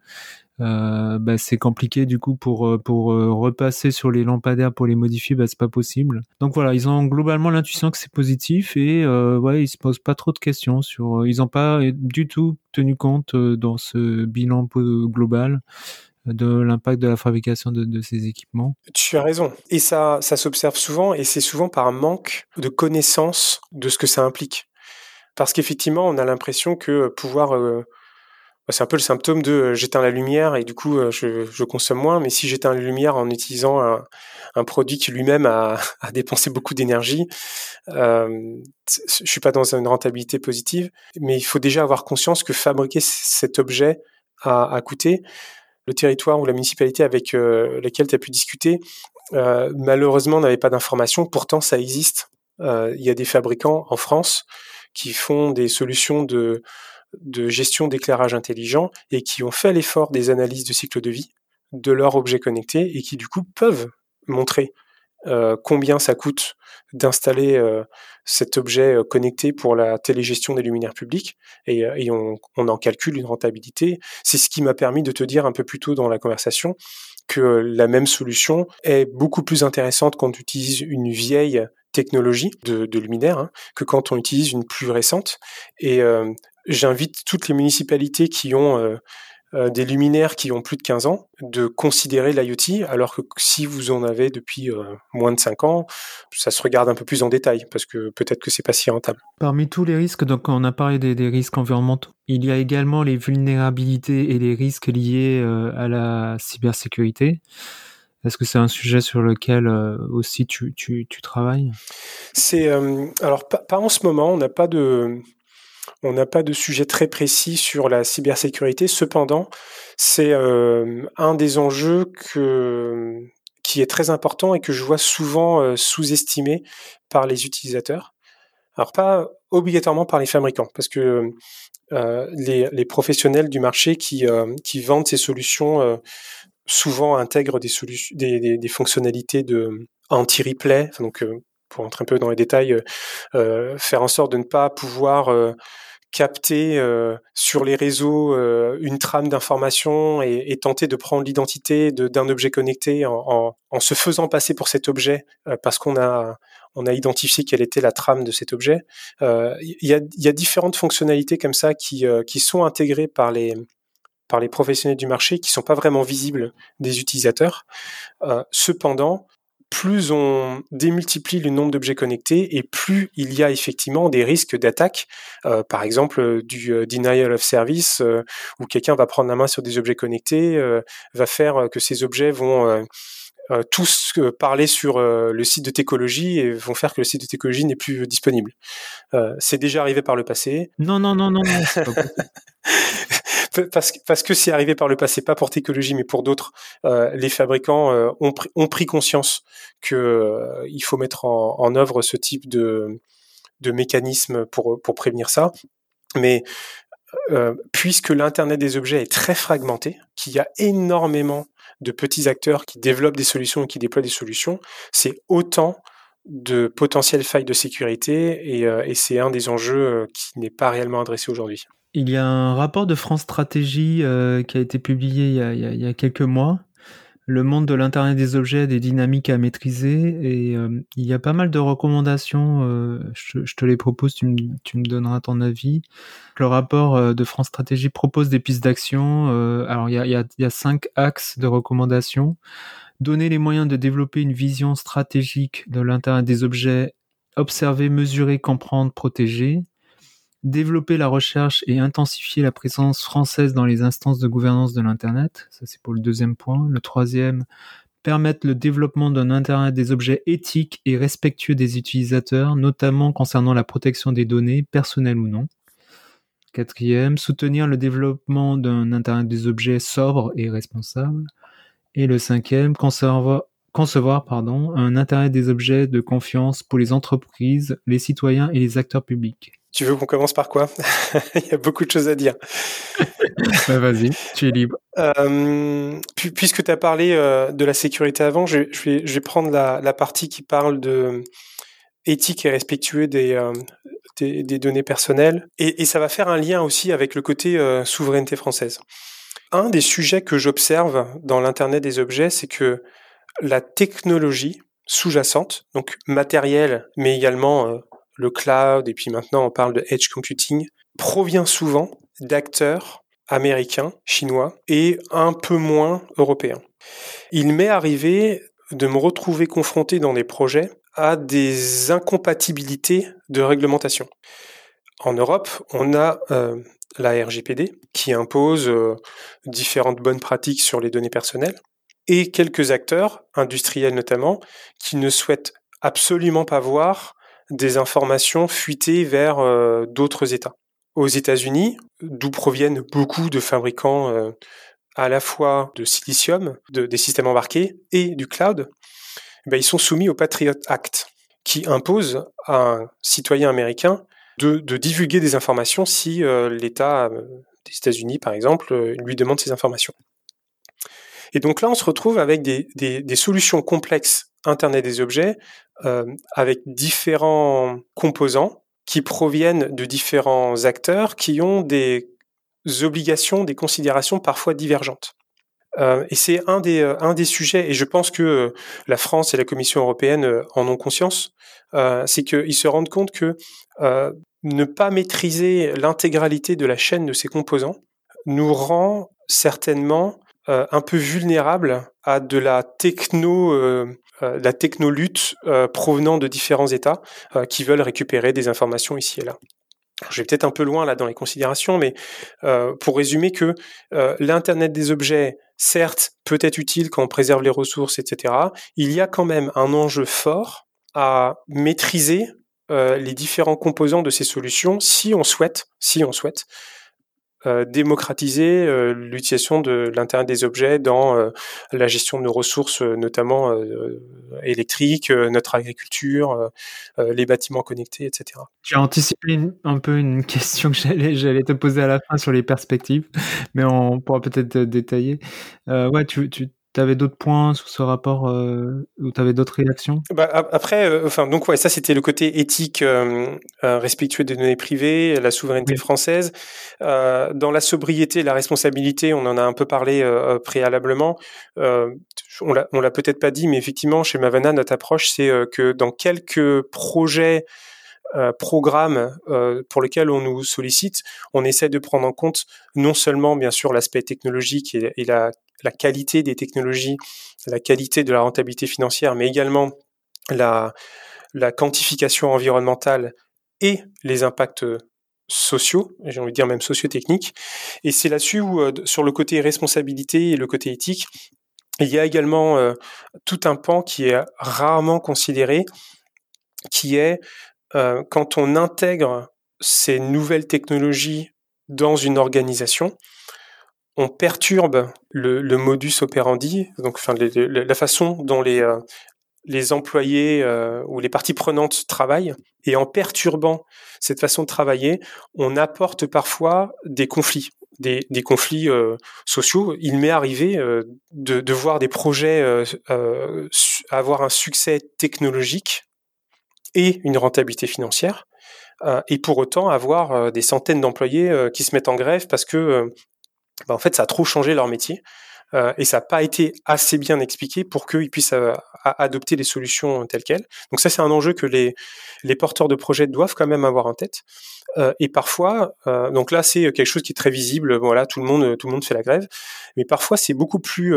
euh, bah, c'est compliqué du coup pour euh, pour euh, repasser sur les lampadaires pour les modifier bah c'est pas possible donc voilà ils ont globalement l'intuition que c'est positif et euh, ouais ils se posent pas trop de questions sur ils ont pas du tout tenu compte dans ce bilan global de l'impact de la fabrication de, ces équipements. Tu as raison. Et ça, ça s'observe souvent, et c'est souvent par un manque de connaissance de ce que ça implique. Parce qu'effectivement, on a l'impression que pouvoir c'est un peu le symptôme de euh, j'éteins la lumière et du coup euh, je, consomme moins. Mais si j'éteins la lumière en utilisant un, produit qui lui-même a, dépensé beaucoup d'énergie, euh, je suis pas dans une rentabilité positive. Mais il faut déjà avoir conscience que fabriquer cet objet a, coûté. Le territoire ou la municipalité avec euh, laquelle tu as pu discuter, malheureusement n'avait pas d'informations. Pourtant, ça existe. Il y a des fabricants en France qui font des solutions de de gestion d'éclairage intelligent et qui ont fait l'effort des analyses de cycle de vie de leurs objets connectés et qui du coup peuvent montrer euh, combien ça coûte d'installer euh, cet objet euh, connecté pour la télégestion des luminaires publics et, on, en calcule une rentabilité. C'est ce qui m'a permis de te dire un peu plus tôt dans la conversation que la même solution est beaucoup plus intéressante quand on utilise une vieille technologie de, luminaire hein, que quand on utilise une plus récente. J'invite toutes les municipalités qui ont euh, euh, des luminaires qui ont plus de 15 ans de considérer l'IoT, alors que si vous en avez depuis euh, moins de 5 ans, ça se regarde un peu plus en détail, parce que peut-être que c'est pas si rentable. Parmi tous les risques, donc on a parlé des, risques environnementaux, il y a également les vulnérabilités et les risques liés à la cybersécurité. Est-ce que c'est un sujet sur lequel aussi tu, tu, tu travailles? C'est alors pas, pas, en ce moment. On n'a pas de on n'a pas de sujet très précis sur la cybersécurité. Cependant, c'est euh, un des enjeux qui est très important et que je vois souvent euh, sous-estimé par les utilisateurs. Alors pas obligatoirement par les fabricants, parce que euh, les, professionnels du marché qui, vendent ces solutions souvent intègrent des, fonctionnalités de anti-replay, donc pour entrer un peu dans les détails, faire en sorte de ne pas pouvoir capter euh, sur les réseaux euh, une trame d'information et, tenter de prendre l'identité d'un objet connecté en, se faisant passer pour cet objet euh, parce qu'on a on a identifié quelle était la trame de cet objet. Il y, a, différentes fonctionnalités comme ça qui, qui sont intégrées par les par les professionnels du marché qui sont pas vraiment visibles des utilisateurs. cependant, plus on démultiplie le nombre d'objets connectés et plus il y a effectivement des risques d'attaque, euh, par exemple euh, du euh, denial of service, où quelqu'un va prendre la main sur des objets connectés, va faire que ces objets vont tous parler sur le site de Técologie et vont faire que le site de Técologie n'est plus disponible. c'est déjà arrivé par le passé. Non, non, non, non, non. parce, que c'est arrivé par le passé, pas pour Technologie, mais pour d'autres, euh, les fabricants euh, ont, ont, pris conscience que euh, il faut mettre en, œuvre ce type de, mécanisme pour, prévenir ça. Mais puisque l'Internet des objets est très fragmenté, qu'il y a énormément de petits acteurs qui développent des solutions et qui déploient des solutions, c'est autant de potentielles failles de sécurité et c'est un des enjeux qui n'est pas réellement adressé aujourd'hui. Il y a un rapport de France Stratégie qui a été publié il y a, a quelques mois le monde de l'Internet des objets, des dynamiques à maîtriser. Et euh, il y a pas mal de recommandations. Euh, je, te les propose, tu me, donneras ton avis. Le rapport euh, de France Stratégie propose des pistes d'action. alors, il y, a, il y a cinq axes de recommandations. Donner les moyens de développer une vision stratégique de l'Internet des objets, observer, mesurer, comprendre, protéger développer la recherche et intensifier la présence française dans les instances de gouvernance de l'Internet. Ça, c'est pour le deuxième point. Le troisième, permettre le développement d'un Internet des objets éthiques et respectueux des utilisateurs, notamment concernant la protection des données, personnelles ou non. Quatrième, soutenir le développement d'un Internet des objets sobre et responsable. Et le cinquième, concevoir, concevoir pardon, un Internet des objets de confiance pour les entreprises, les citoyens et les acteurs publics. Tu veux qu'on commence par quoi? Il y a beaucoup de choses à dire. Bah, vas-y, tu es libre. Euh, puisque tu as parlé euh, de la sécurité avant, je, vais, prendre la, partie qui parle de éthique et respectueux des, euh, des, données personnelles. Et, ça va faire un lien aussi avec le côté souveraineté française. Un des sujets que j'observe dans l'Internet des objets, c'est que la technologie sous-jacente, donc matérielle, mais également le cloud, et puis maintenant on parle de edge computing, provient souvent d'acteurs américains, chinois et un peu moins européens. Il m'est arrivé de me retrouver confronté dans des projets à des incompatibilités de réglementation. En Europe, on a euh, la RGPD qui impose euh, différentes bonnes pratiques sur les données personnelles et quelques acteurs, industriels notamment, qui ne souhaitent absolument pas voir des informations fuitées vers euh, d'autres États. Aux États-Unis, d'où proviennent beaucoup de fabricants euh, à la fois de silicium, de, des systèmes embarqués et du cloud, ben, ils sont soumis au Patriot Act, qui impose à un citoyen américain de, divulguer des informations si euh, l'État des États-Unis, par exemple, lui demande ces informations. Et donc là, on se retrouve avec des, des solutions complexes Internet des objets euh, avec différents composants qui proviennent de différents acteurs qui ont des obligations, des considérations parfois divergentes. Euh, et c'est un des, euh, un des sujets, et je pense que la France et la Commission européenne en ont conscience, c'est qu'ils se rendent compte que ne pas maîtriser l'intégralité de la chaîne de ces composants nous rend certainement un peu vulnérables à de la techno euh, la technolutte euh, provenant de différents États euh, qui veulent récupérer des informations ici et là. Je vais peut-être un peu loin là dans les considérations, mais pour résumer que l'Internet des objets, certes, peut être utile quand on préserve les ressources, etc. Il y a quand même un enjeu fort à maîtriser les différents composants de ces solutions si on souhaite, si on souhaite euh, démocratiser euh, l'utilisation de l'Internet des objets dans euh, la gestion de nos ressources, notamment électriques, notre agriculture, les bâtiments connectés, etc. J'ai anticipé un peu une question que j'allais, te poser à la fin sur les perspectives, mais on pourra peut-être détailler. ouais, tu, tu tu avais d'autres points sur ce rapport euh, ou tu avais d'autres réactions? Bah, Après, euh, enfin, donc ouais, ça c'était le côté éthique euh, euh, respectueux des données privées, la souveraineté française. dans la sobriété, la responsabilité, on en a un peu parlé préalablement. on l'a, on l'a peut-être pas dit, mais effectivement, chez Mavana, notre approche, c'est que dans quelques projets programmes pour lesquels on nous sollicite, on essaie de prendre en compte non seulement bien sûr l'aspect technologique et, la qualité des technologies, la qualité de la rentabilité financière, mais également la, quantification environnementale et les impacts sociaux, j'ai envie de dire même socio-techniques. Et c'est là-dessus où, euh, sur le côté responsabilité et le côté éthique, il y a également euh, tout un pan qui est rarement considéré, qui est euh, quand on intègre ces nouvelles technologies dans une organisation, on perturbe le, modus operandi, donc enfin la façon dont les euh, les employés euh, ou les parties prenantes travaillent, et en perturbant cette façon de travailler, on apporte parfois des conflits, des, conflits euh, sociaux. Il m'est arrivé de, de, voir des projets avoir un succès technologique et une rentabilité financière, et pour autant avoir des centaines d'employés qui se mettent en grève parce que bah, en fait ça a trop changé leur métier euh, et ça n'a pas été assez bien expliqué pour qu'ils puissent euh, adopter les solutions telles quelles. Donc ça, c'est un enjeu que les, porteurs de projets doivent quand même avoir en tête. Euh, et parfois, donc là, c'est quelque chose qui est très visible. Voilà, tout le monde, tout le monde fait la grève. Mais parfois, c'est beaucoup plus,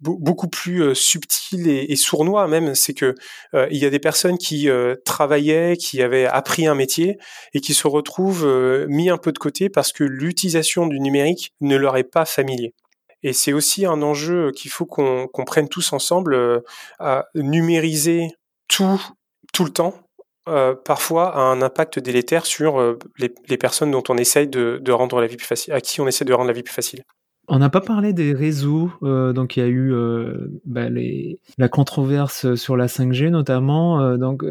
beaucoup plus subtil et, et, sournois même. C'est que il y a des personnes qui travaillaient, qui avaient appris un métier et qui se retrouvent mis un peu de côté parce que l'utilisation du numérique ne leur est pas familier. Et c'est aussi un enjeu qu'il faut qu'on prenne tous ensemble euh, à numériser tout tout le temps. Euh, parfois a un impact délétère sur euh, les, personnes dont on essaye de, rendre la vie plus facile, à qui on essaie de rendre la vie plus facile. On n'a pas parlé des réseaux, donc il y a eu bah, la controverse sur la 5G notamment. donc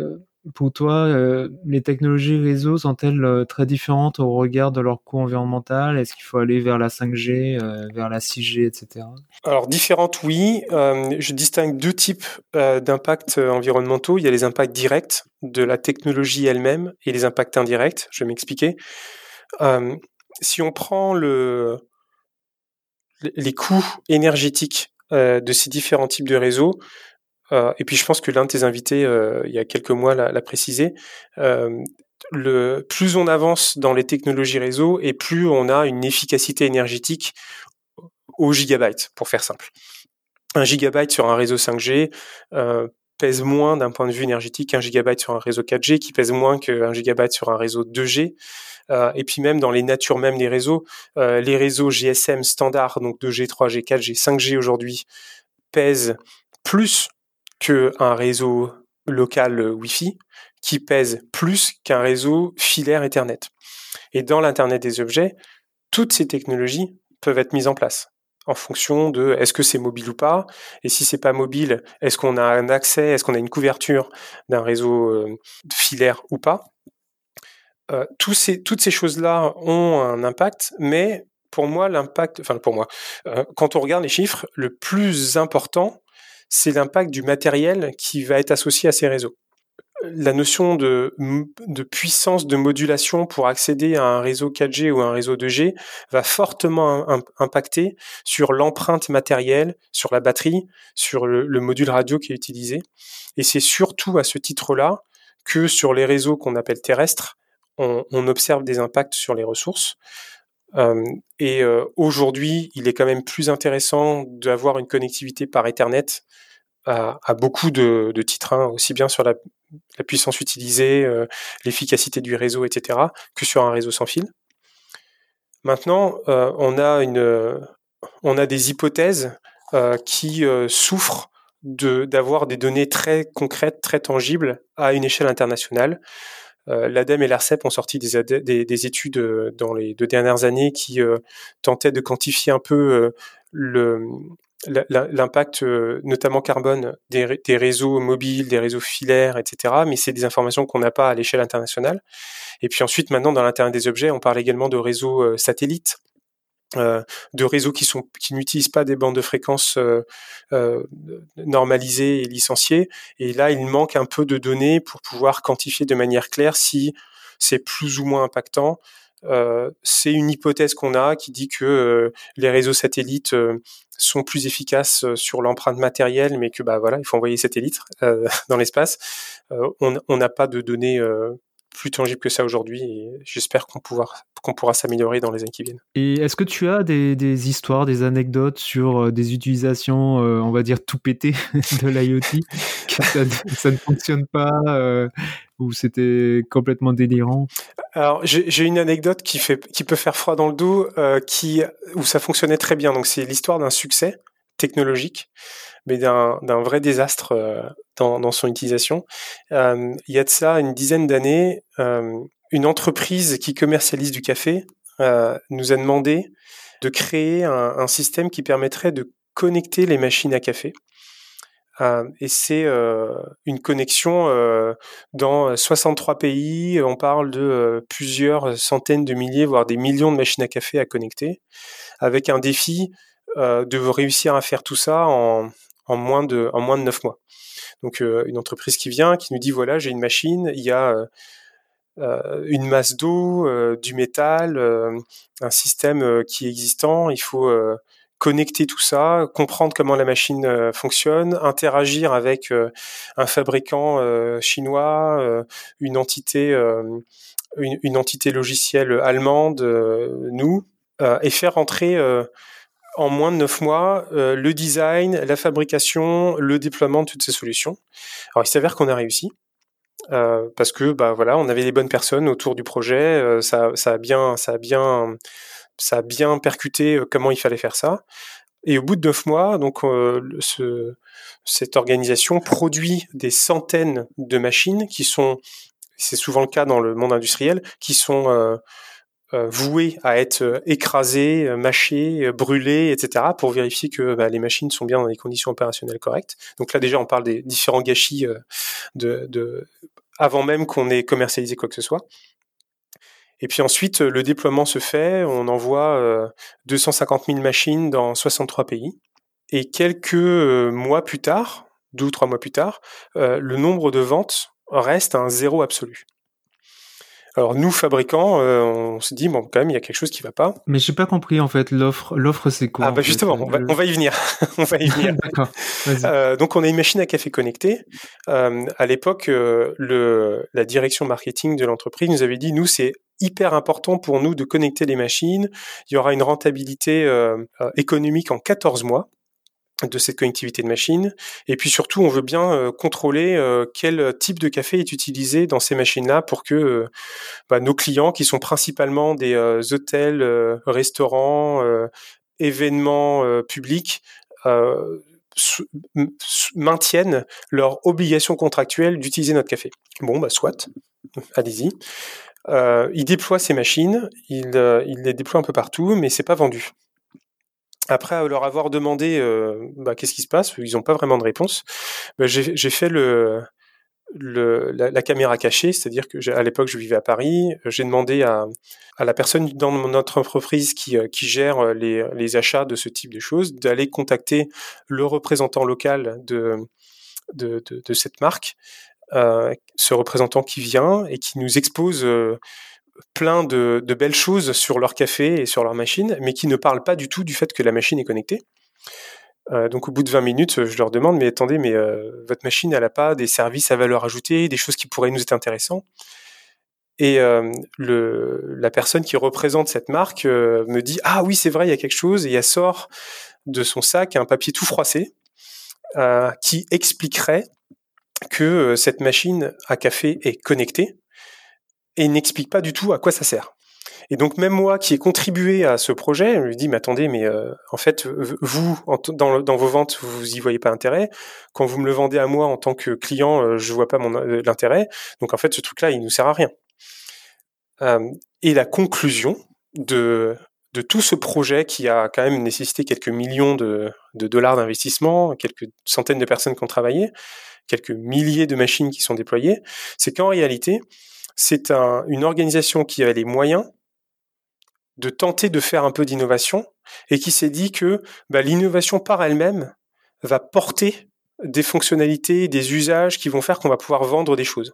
pour toi, euh, les technologies réseau sont-elles euh, très différentes au regard de leur coût environnemental? Est-ce qu'il faut aller vers la 5G, euh, vers la 6G, etc. Alors différentes, oui. Je distingue deux types d'impacts environnementaux. Il y a les impacts directs de la technologie elle-même et les impacts indirects. Je vais m'expliquer. si on prend le, les coûts énergétiques de ces différents types de réseaux, euh, et puis je pense que l'un de tes invités, euh, il y a quelques mois, l'a précisé. Euh, plus on avance dans les technologies réseau et plus on a une efficacité énergétique au gigabyte, pour faire simple. Un gigabyte sur un réseau 5G euh, pèse moins d'un point de vue énergétique qu'un gigabyte sur un réseau 4G, qui pèse moins qu'un gigabyte sur un réseau 2G. Euh, et puis même dans les natures mêmes des réseaux, les réseaux GSM standards, donc 2G, 3G, 4G, 5G aujourd'hui, pèsent plus qu'un réseau local euh, Wi-Fi qui pèse plus qu'un réseau filaire Ethernet. Et dans l'Internet des objets, toutes ces technologies peuvent être mises en place en fonction de est-ce que c'est mobile ou pas, et si c'est pas mobile, est-ce qu'on a un accès, est-ce qu'on a une couverture d'un réseau euh, filaire ou pas. Euh, toutes ces choses-là ont un impact, mais pour moi, l'impact, enfin pour moi, quand on regarde les chiffres, le plus important, c'est l'impact du matériel qui va être associé à ces réseaux. La notion de, puissance de modulation pour accéder à un réseau 4G ou un réseau 2G va fortement impacter sur l'empreinte matérielle, sur la batterie, sur le, le module radio qui est utilisé. Et c'est surtout à ce titre-là que sur les réseaux qu'on appelle terrestres, on, observe des impacts sur les ressources. Euh, et euh, aujourd'hui, il est quand même plus intéressant d'avoir une connectivité par Ethernet à, beaucoup de, titres, hein, aussi bien sur la, puissance utilisée, euh, l'efficacité du réseau, etc., que sur un réseau sans fil. Maintenant, on a des hypothèses qui souffrent d'avoir des données très concrètes, très tangibles à une échelle internationale. Euh, L'ADEME et l'ARCEP ont sorti des, des, études euh, dans les deux dernières années qui euh, tentaient de quantifier un peu l'impact notamment carbone des, réseaux mobiles, des réseaux filaires, etc. Mais c'est des informations qu'on n'a pas à l'échelle internationale. Et puis ensuite, maintenant, dans l'Internet des objets, on parle également de réseaux satellites euh, de réseaux qui sont qui n'utilisent pas des bandes de fréquences euh, euh, normalisées et licenciées. Et là, il manque un peu de données pour pouvoir quantifier de manière claire si c'est plus ou moins impactant. C'est une hypothèse qu'on a qui dit que les réseaux satellites sont plus efficaces sur l'empreinte matérielle, mais que bah voilà, il faut envoyer satellites dans l'espace. on n'a pas de données plus tangible que ça aujourd'hui et j'espère qu'on pourra, qu'on pourra s'améliorer dans les années qui viennent. Et est-ce que tu as des, des histoires, des anecdotes sur euh, des utilisations, euh, on va dire, tout pété de l'IoT, ça, ça, ne fonctionne pas euh, ou c'était complètement délirant? Alors j'ai une anecdote qui, fait, qui peut faire froid dans le dos, euh, qui, où ça fonctionnait très bien. Donc c'est l'histoire d'un succès technologique mais d'un vrai désastre euh, dans, son utilisation. Euh, il y a de ça une dizaine d'années, euh, une entreprise qui commercialise du café nous a demandé de créer un, système qui permettrait de connecter les machines à café. Et c'est une connexion dans 63 pays. On parle de plusieurs centaines de milliers, voire des millions de machines à café à connecter, avec un défi de réussir à faire tout ça en, en moins de en moins de neuf mois. Donc euh, une entreprise qui vient, qui nous dit voilà j'ai une machine, il y a une masse d'eau, du métal, un système qui est existant. Il faut connecter tout ça, comprendre comment la machine fonctionne, interagir avec un fabricant chinois, une entité, une, une, entité logicielle allemande, nous, et faire entrer en moins de neuf mois le design, la fabrication, le déploiement de toutes ces solutions. Alors il s'avère qu'on a réussi. Euh, parce que bah voilà, on avait les bonnes personnes autour du projet, euh, ça, ça a bien, ça bien, ça bien percuté euh, comment il fallait faire ça. Et au bout de neuf mois, donc ce, cette organisation produit des centaines de machines qui sont, c'est souvent le cas dans le monde industriel, qui sont euh, voués à être euh, écrasés, euh, mâchés, brûlés, etc., pour vérifier que bah, les machines sont bien dans des conditions opérationnelles correctes. Donc là déjà, on parle des différents gâchis avant même qu'on ait commercialisé quoi que ce soit. Et puis ensuite, le déploiement se fait, on envoie 250 000 machines dans 63 pays. Et quelques mois plus tard, deux ou trois mois plus tard, le nombre de ventes reste un zéro absolu. Alors nous fabricants, euh, on se dit bon quand même il y a quelque chose qui va pas. Mais j'ai pas compris en fait l'offre. L'offre c'est quoi Ah bah justement, on va, on va, y venir. on va y venir. Euh, donc on a une machine à café connectée. Euh, à l'époque, euh, le la direction marketing de l'entreprise nous avait dit nous c'est hyper important pour nous de connecter les machines. Il y aura une rentabilité euh, économique en 14 mois de cette connectivité de machine. Et puis surtout, on veut bien euh, contrôler euh, quel type de café est utilisé dans ces machines-là pour que euh, bah, nos clients, qui sont principalement des hôtels, restaurants, événements publics, maintiennent leur obligation contractuelle d'utiliser notre café. Bon, bah soit, allez-y. ils déploient ces machines, ils, les déploient un peu partout, mais c'est pas vendu. Après leur avoir demandé euh, bah, qu'est-ce qui se passe, ils n'ont pas vraiment de réponse. Bah, j'ai fait la, caméra cachée, c'est-à-dire que à l'époque je vivais à Paris, j'ai demandé à, la personne dans notre entreprise qui, euh, gère euh, les, achats de ce type de choses d'aller contacter le représentant local de, cette marque, ce représentant qui vient et qui nous expose plein de, belles choses sur leur café et sur leur machine, mais qui ne parlent pas du tout du fait que la machine est connectée. Euh, donc au bout de 20 minutes, je leur demande, mais attendez, mais euh, votre machine, elle n'a pas des services à valeur ajoutée, des choses qui pourraient nous être intéressantes? Et euh, la personne qui représente cette marque me dit, ah oui, c'est vrai, il y a quelque chose, et elle sort de son sac un papier tout froissé qui expliquerait que cette machine à café est connectée et il n'explique pas du tout à quoi ça sert. Et donc même moi qui ai contribué à ce projet, je lui dis mais attendez, mais euh, en fait vous dans, vos ventes vous y voyez pas intérêt. Quand vous me le vendez à moi en tant que client, euh, je vois pas euh, l'intérêt. Donc en fait ce truc-là il nous sert à rien. et la conclusion de de tout ce projet qui a quand même nécessité quelques millions de, de dollars d'investissement, quelques centaines de personnes qui ont travaillé, quelques milliers de machines qui sont déployées, c'est qu'en réalité, c'est une organisation qui avait les moyens de tenter de faire un peu d'innovation et qui s'est dit que bah, l'innovation par elle-même va porter des fonctionnalités, des usages qui vont faire qu'on va pouvoir vendre des choses.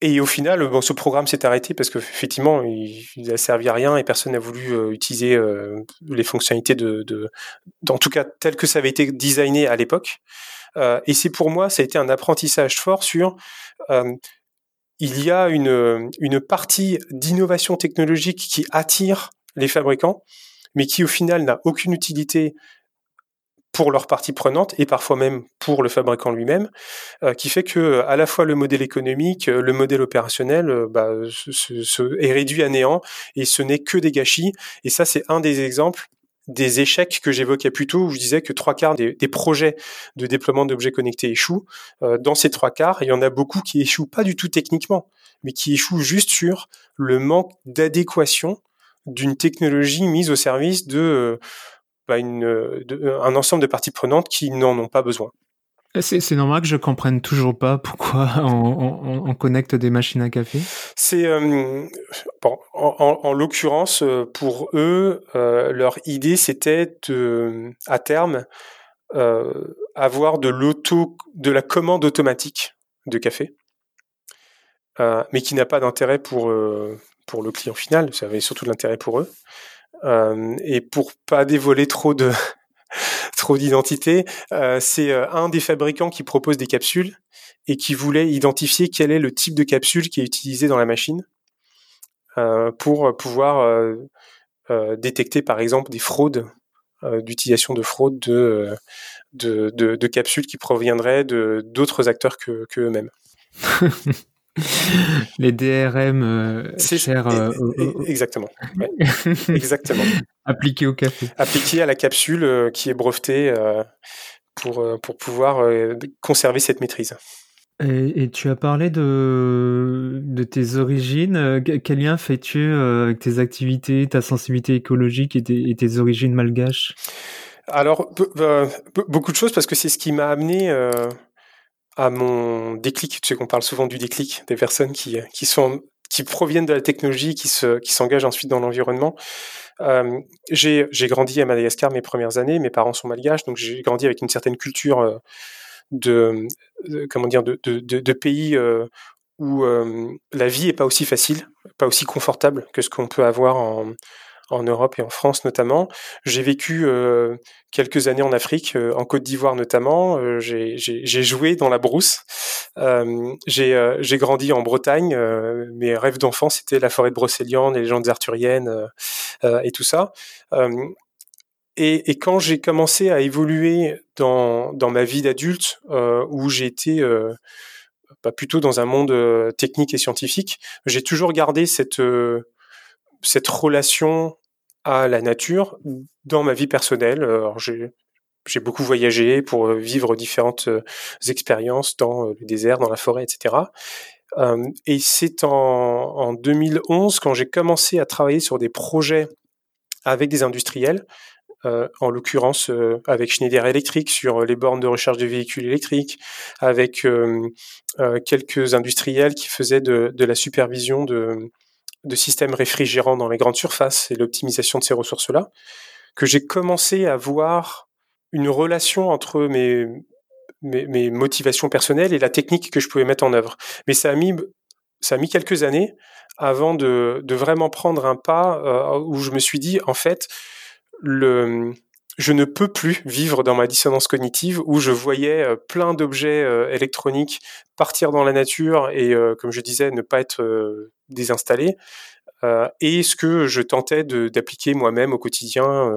Et au final, ce programme s'est arrêté parce qu'effectivement, il n'a servi à rien et personne n'a voulu euh, utiliser euh, les fonctionnalités de, de, en tout cas, telles que ça avait été designé à l'époque. Euh, et c'est pour moi, ça a été un apprentissage fort sur il y a une, partie d'innovation technologique qui attire les fabricants, mais qui au final n'a aucune utilité pour leur partie prenante et parfois même pour le fabricant lui-même, euh, qui fait que à la fois le modèle économique, le modèle opérationnel euh, bah, est réduit à néant et ce n'est que des gâchis. Et ça, c'est un des exemples des échecs que j'évoquais plus tôt, où je disais que trois quarts des, projets de déploiement d'objets connectés échouent. Euh, dans ces trois quarts, il y en a beaucoup qui échouent pas du tout techniquement, mais qui échouent juste sur le manque d'adéquation d'une technologie mise au service de, euh, bah, de, un ensemble de parties prenantes qui n'en ont pas besoin. C'est normal que je comprenne toujours pas pourquoi on, on, connecte des machines à café. C'est euh, bon, en, en l'occurrence euh, pour eux, euh, leur idée c'était de, à terme, euh, avoir de l'auto, de la commande automatique de café. mais qui n'a pas d'intérêt pour pour le client final. Ça avait surtout de l'intérêt pour eux. et pour pas dévoiler trop de trop d'identité, c'est un des fabricants qui propose des capsules et qui voulait identifier quel est le type de capsule qui est utilisé dans la machine pour pouvoir détecter par exemple des fraudes d'utilisation de fraude de de, de, capsules qui proviendraient de d'autres acteurs que, que eux-mêmes. Les DRM euh, chers, euh, exactement. exactement. Appliqué au café. Appliqué à la capsule euh, qui est brevetée euh, pour, pour pouvoir conserver cette maîtrise. Et, tu as parlé de, de tes origines. Quel lien fais-tu avec tes activités, ta sensibilité écologique et tes, et tes origines malgaches? Alors, beaucoup de choses parce que c'est ce qui m'a amené euh, à mon déclic. Tu sais qu'on parle souvent du déclic des personnes qui, qui sont qui proviennent de la technologie, qui se qui s'engagent ensuite dans l'environnement. Euh, j'ai grandi à Madagascar mes premières années. Mes parents sont malgaches, donc j'ai grandi avec une certaine culture euh, de, comment dire de, de, pays où la vie est pas aussi facile, pas aussi confortable que ce qu'on peut avoir en en Europe et en France notamment. J'ai vécu euh, quelques années en Afrique, euh, en Côte d'Ivoire notamment. Euh, j'ai joué dans la brousse. j'ai grandi en Bretagne. mes rêves d'enfant, c'était la forêt de Brocéliande, les légendes arthuriennes et tout ça. Et, quand j'ai commencé à évoluer dans, dans ma vie d'adulte, où j'ai été bah, plutôt dans un monde technique et scientifique, j'ai toujours gardé cette cette relation à la nature dans ma vie personnelle. J'ai beaucoup voyagé pour euh, vivre différentes euh, expériences dans euh, le désert, dans la forêt, etc. et c'est en, en 2011 quand j'ai commencé à travailler sur des projets avec des industriels, en l'occurrence avec Schneider Electric sur les bornes de recharge de véhicules électriques, avec quelques industriels qui faisaient de la supervision de, de systèmes réfrigérants dans les grandes surfaces et l'optimisation de ces ressources-là, que j'ai commencé à voir une relation entre mes, mes, motivations personnelles et la technique que je pouvais mettre en œuvre. Mais ça a mis, ça a mis quelques années avant de, de vraiment prendre un pas euh, où je me suis dit, en fait, le, je ne peux plus vivre dans ma dissonance cognitive où je voyais euh, plein d'objets euh, électroniques partir dans la nature et, comme je disais, ne pas être désinstallés. et ce que je tentais d'appliquer moi-même au quotidien,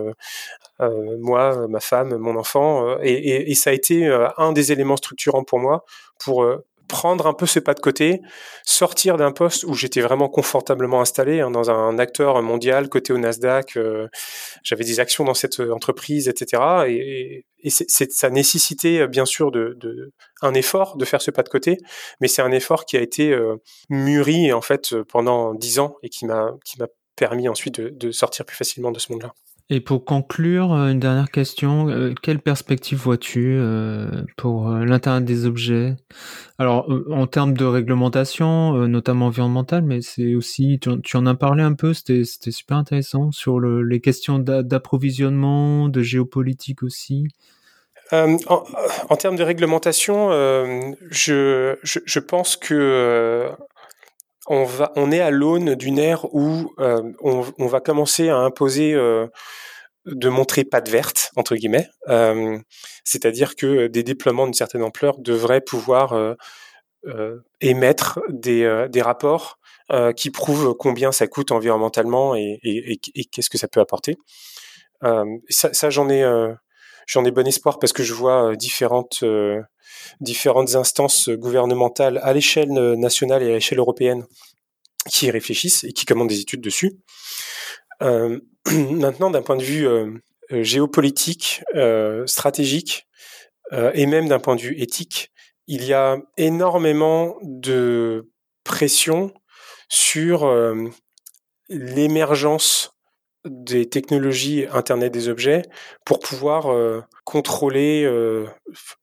moi, ma femme, mon enfant. Et, et, ça a été un des éléments structurants pour moi pour prendre un peu ce pas de côté, sortir d'un poste où j'étais vraiment confortablement installé hein, dans un acteur mondial côté au Nasdaq. Euh, j'avais des actions dans cette entreprise, etc. Et, c'est, ça nécessitait euh, bien sûr de, un effort de faire ce pas de côté, mais c'est un effort qui a été euh, mûri en fait pendant dix ans et qui m'a permis ensuite de sortir plus facilement de ce monde-là. Et pour conclure, euh, une dernière question. Euh, quelle perspective vois-tu euh, pour l'Internet des objets? Alors, en termes de réglementation, notamment environnementale, mais c'est aussi, tu, en as parlé un peu, c'était super intéressant, sur les questions d'approvisionnement, de géopolitique aussi. en, termes de réglementation, je, je, pense que on, va, on est à l'aune d'une ère où euh, on, va commencer à imposer euh, de montrer patte verte entre guillemets, euh, c'est-à-dire que des déploiements d'une certaine ampleur devraient pouvoir émettre des, des rapports qui prouvent combien ça coûte environnementalement et, et, et qu'est-ce que ça peut apporter. ça, ça j'en ai j'en ai bon espoir parce que je vois différentes différentes instances gouvernementales à l'échelle nationale et à l'échelle européenne qui réfléchissent et qui commandent des études dessus. Euh, maintenant, d'un point de vue euh, géopolitique, euh, stratégique et même d'un point de vue éthique, il y a énormément de pression sur l'émergence des technologies Internet des objets pour pouvoir euh, contrôler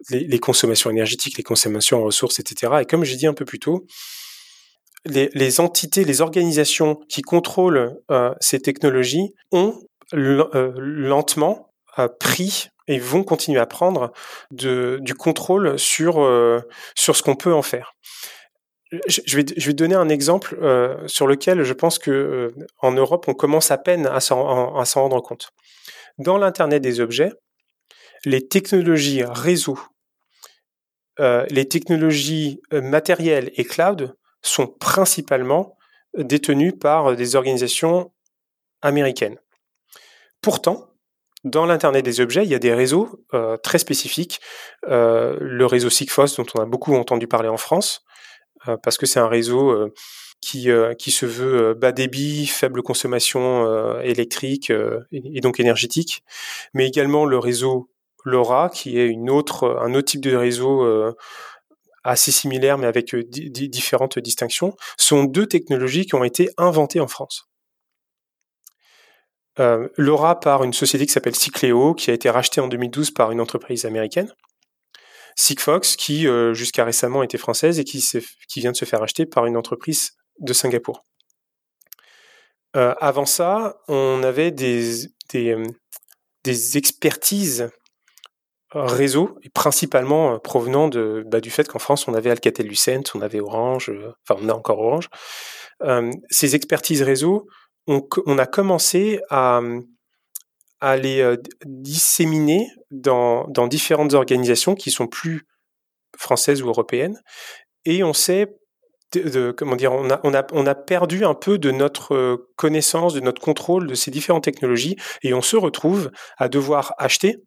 les, consommations énergétiques, les consommations en ressources, etc. Et comme j'ai dit un peu plus tôt, les, entités, les organisations qui contrôlent ces technologies ont lentement pris et vont continuer à prendre du contrôle sur, sur ce qu'on peut en faire. je vais, je vais donner un exemple sur lequel je pense que en Europe, on commence à peine à s'en rendre compte. Dans l'Internet des objets, les technologies réseau, euh, les technologies matérielles et cloud sont principalement détenues par des organisations américaines. Pourtant, dans l'Internet des objets, il y a des réseaux euh, très spécifiques. Euh, le réseau Sigfox, dont on a beaucoup entendu parler en France, euh, parce que c'est un réseau qui se veut bas débit, faible consommation électrique et, donc énergétique, mais également le réseau LoRa, qui est autre, un autre type de réseau assez similaire, mais avec différentes distinctions, sont deux technologies qui ont été inventées en France. Euh, Laura par une société qui s'appelle Cycleo, qui a été rachetée en 2012 par une entreprise américaine. Sigfox, qui euh, jusqu'à récemment était française et qui, vient de se faire acheter par une entreprise de Singapour. Euh, avant ça, on avait des expertises réseau, et principalement provenant de, bah, du fait qu'en France, on avait Alcatel-Lucent, on avait Orange, enfin on a encore Orange. ces expertises réseau on, a commencé à, les euh, disséminer dans, différentes organisations qui sont plus françaises ou européennes. Et on comment dire, on a, perdu un peu de notre euh, connaissance, de notre contrôle de ces différentes technologies, et on se retrouve à devoir acheter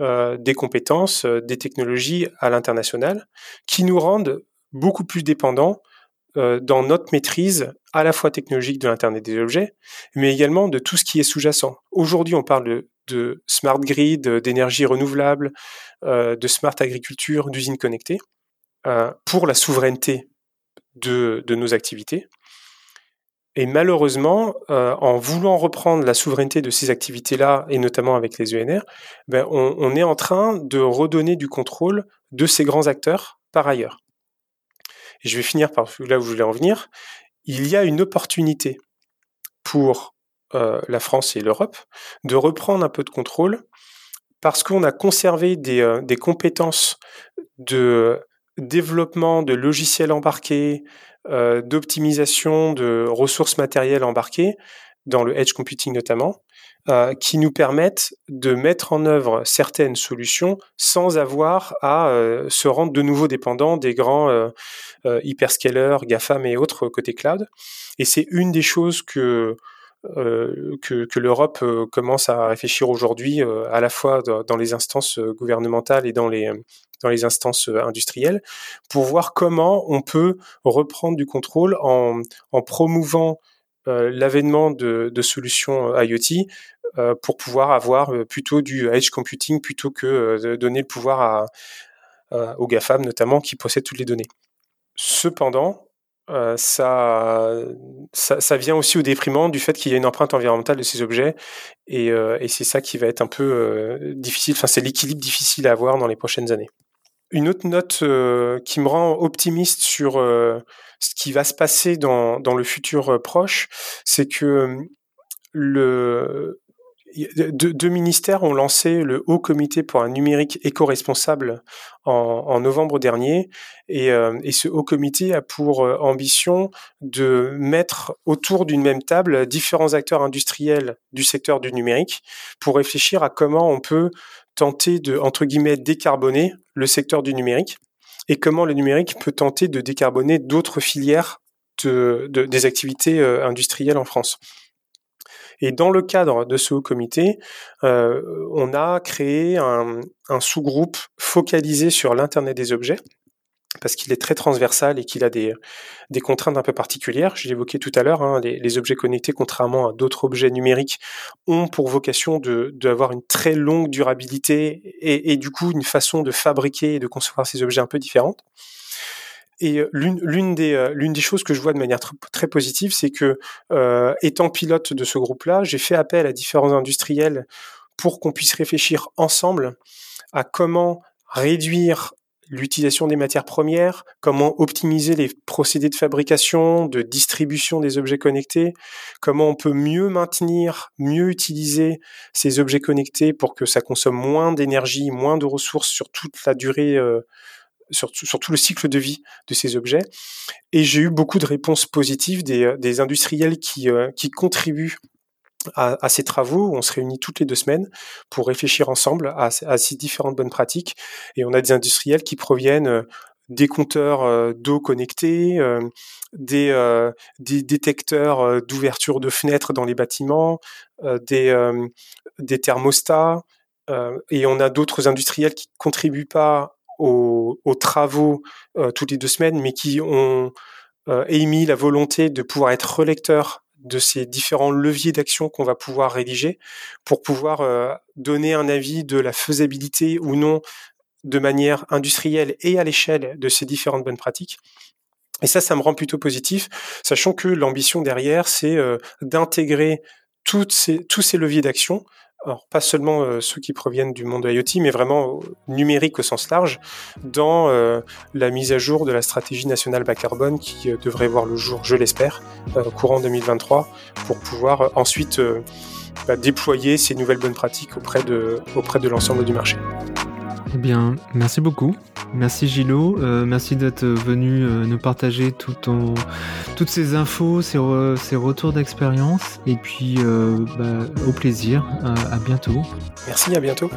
euh, des compétences, des technologies à l'international, qui nous rendent beaucoup plus dépendants euh, dans notre maîtrise à la fois technologique de l'Internet des objets, mais également de tout ce qui est sous-jacent. Aujourd'hui, on parle de, smart grid, d'énergie renouvelable, euh, de smart agriculture, d'usines connectées, euh, pour la souveraineté de, nos activités. Et malheureusement, en voulant reprendre la souveraineté de ces activités-là, et notamment avec les ENR, ben on, est en train de redonner du contrôle de ces grands acteurs par ailleurs. Et je vais finir par là où je voulais en venir, il y a une opportunité pour euh, la France et l'Europe de reprendre un peu de contrôle parce qu'on a conservé des, euh, des, compétences de développement de logiciels embarqués, euh, d'optimisation de ressources matérielles embarquées, dans le edge computing notamment, euh, qui nous permettent de mettre en œuvre certaines solutions sans avoir à euh, se rendre de nouveau dépendant des grands hyperscalers, GAFAM et autres côté cloud. Et c'est une des choses que que, que l'Europe commence à réfléchir aujourd'hui, à la fois dans, les instances gouvernementales et dans les dans les instances industrielles, pour voir comment on peut reprendre du contrôle en, promouvant l'avènement de, solutions IoT euh, pour pouvoir avoir euh, plutôt du edge computing plutôt que euh, de donner le pouvoir aux GAFAM notamment qui possèdent toutes les données. Cependant, ça, ça, vient aussi au déprimant du fait qu'il y a une empreinte environnementale de ces objets et, et c'est ça qui va être un peu difficile, enfin c'est l'équilibre difficile à avoir dans les prochaines années. Une autre note qui me rend optimiste sur ce qui va se passer dans, dans le futur proche, c'est que le, deux, ministères ont lancé le Haut Comité pour un numérique éco-responsable en, novembre dernier, et, euh, et, ce Haut Comité a pour euh, ambition de mettre autour d'une même table différents acteurs industriels du secteur du numérique pour réfléchir à comment on peut tenter de, entre guillemets, décarboner le secteur du numérique et comment le numérique peut tenter de décarboner d'autres filières de, des activités euh, industrielles en France. Et dans le cadre de ce haut comité, euh, on a créé un, sous-groupe focalisé sur l'Internet des objets parce qu'il est très transversal et qu'il a des, contraintes un peu particulières. Je l'évoquais tout à l'heure, hein, les, objets connectés, contrairement à d'autres objets numériques, ont pour vocation d'avoir une très longue durabilité et, du coup une façon de fabriquer et de concevoir ces objets un peu différente. Et euh, l'une des, euh, l'une des choses que je vois de manière très positive, c'est que euh, étant pilote de ce groupe-là, j'ai fait appel à différents industriels pour qu'on puisse réfléchir ensemble à comment réduire l'utilisation des matières premières, comment optimiser les procédés de fabrication, de distribution des objets connectés, comment on peut mieux maintenir, mieux utiliser ces objets connectés pour que ça consomme moins d'énergie, moins de ressources sur toute la durée sur, tout le cycle de vie de ces objets. Et j'ai eu beaucoup de réponses positives des, des industriels qui, qui contribuent à, ces travaux. On se réunit toutes les deux semaines pour réfléchir ensemble à, ces différentes bonnes pratiques. Et on a des industriels qui proviennent des compteurs d'eau connectés, des, détecteurs d'ouverture de fenêtres dans les bâtiments, des, des thermostats, et on a d'autres industriels qui contribuent pas aux, aux travaux toutes les deux semaines, mais qui ont émis la volonté de pouvoir être relecteurs de ces différents leviers d'action qu'on va pouvoir rédiger pour pouvoir donner un avis de la faisabilité ou non de manière industrielle et à l'échelle de ces différentes bonnes pratiques. Et ça, ça me rend plutôt positif, sachant que l'ambition derrière, c'est euh, d'intégrer ces, tous ces leviers d'action, alors pas seulement euh, ceux qui proviennent du monde de IoT, mais vraiment numérique au sens large, dans euh, la mise à jour de la stratégie nationale bas carbone qui devrait voir le jour, je l'espère, courant 2023, pour pouvoir ensuite bah, déployer ces nouvelles bonnes pratiques auprès de, auprès de l'ensemble du marché. Eh bien, merci beaucoup. Merci Gilo, euh, merci d'être venu euh, nous partager tout toutes ces infos, ces, retours d'expérience. Et puis, euh, bah, au plaisir. à bientôt. Merci, à bientôt.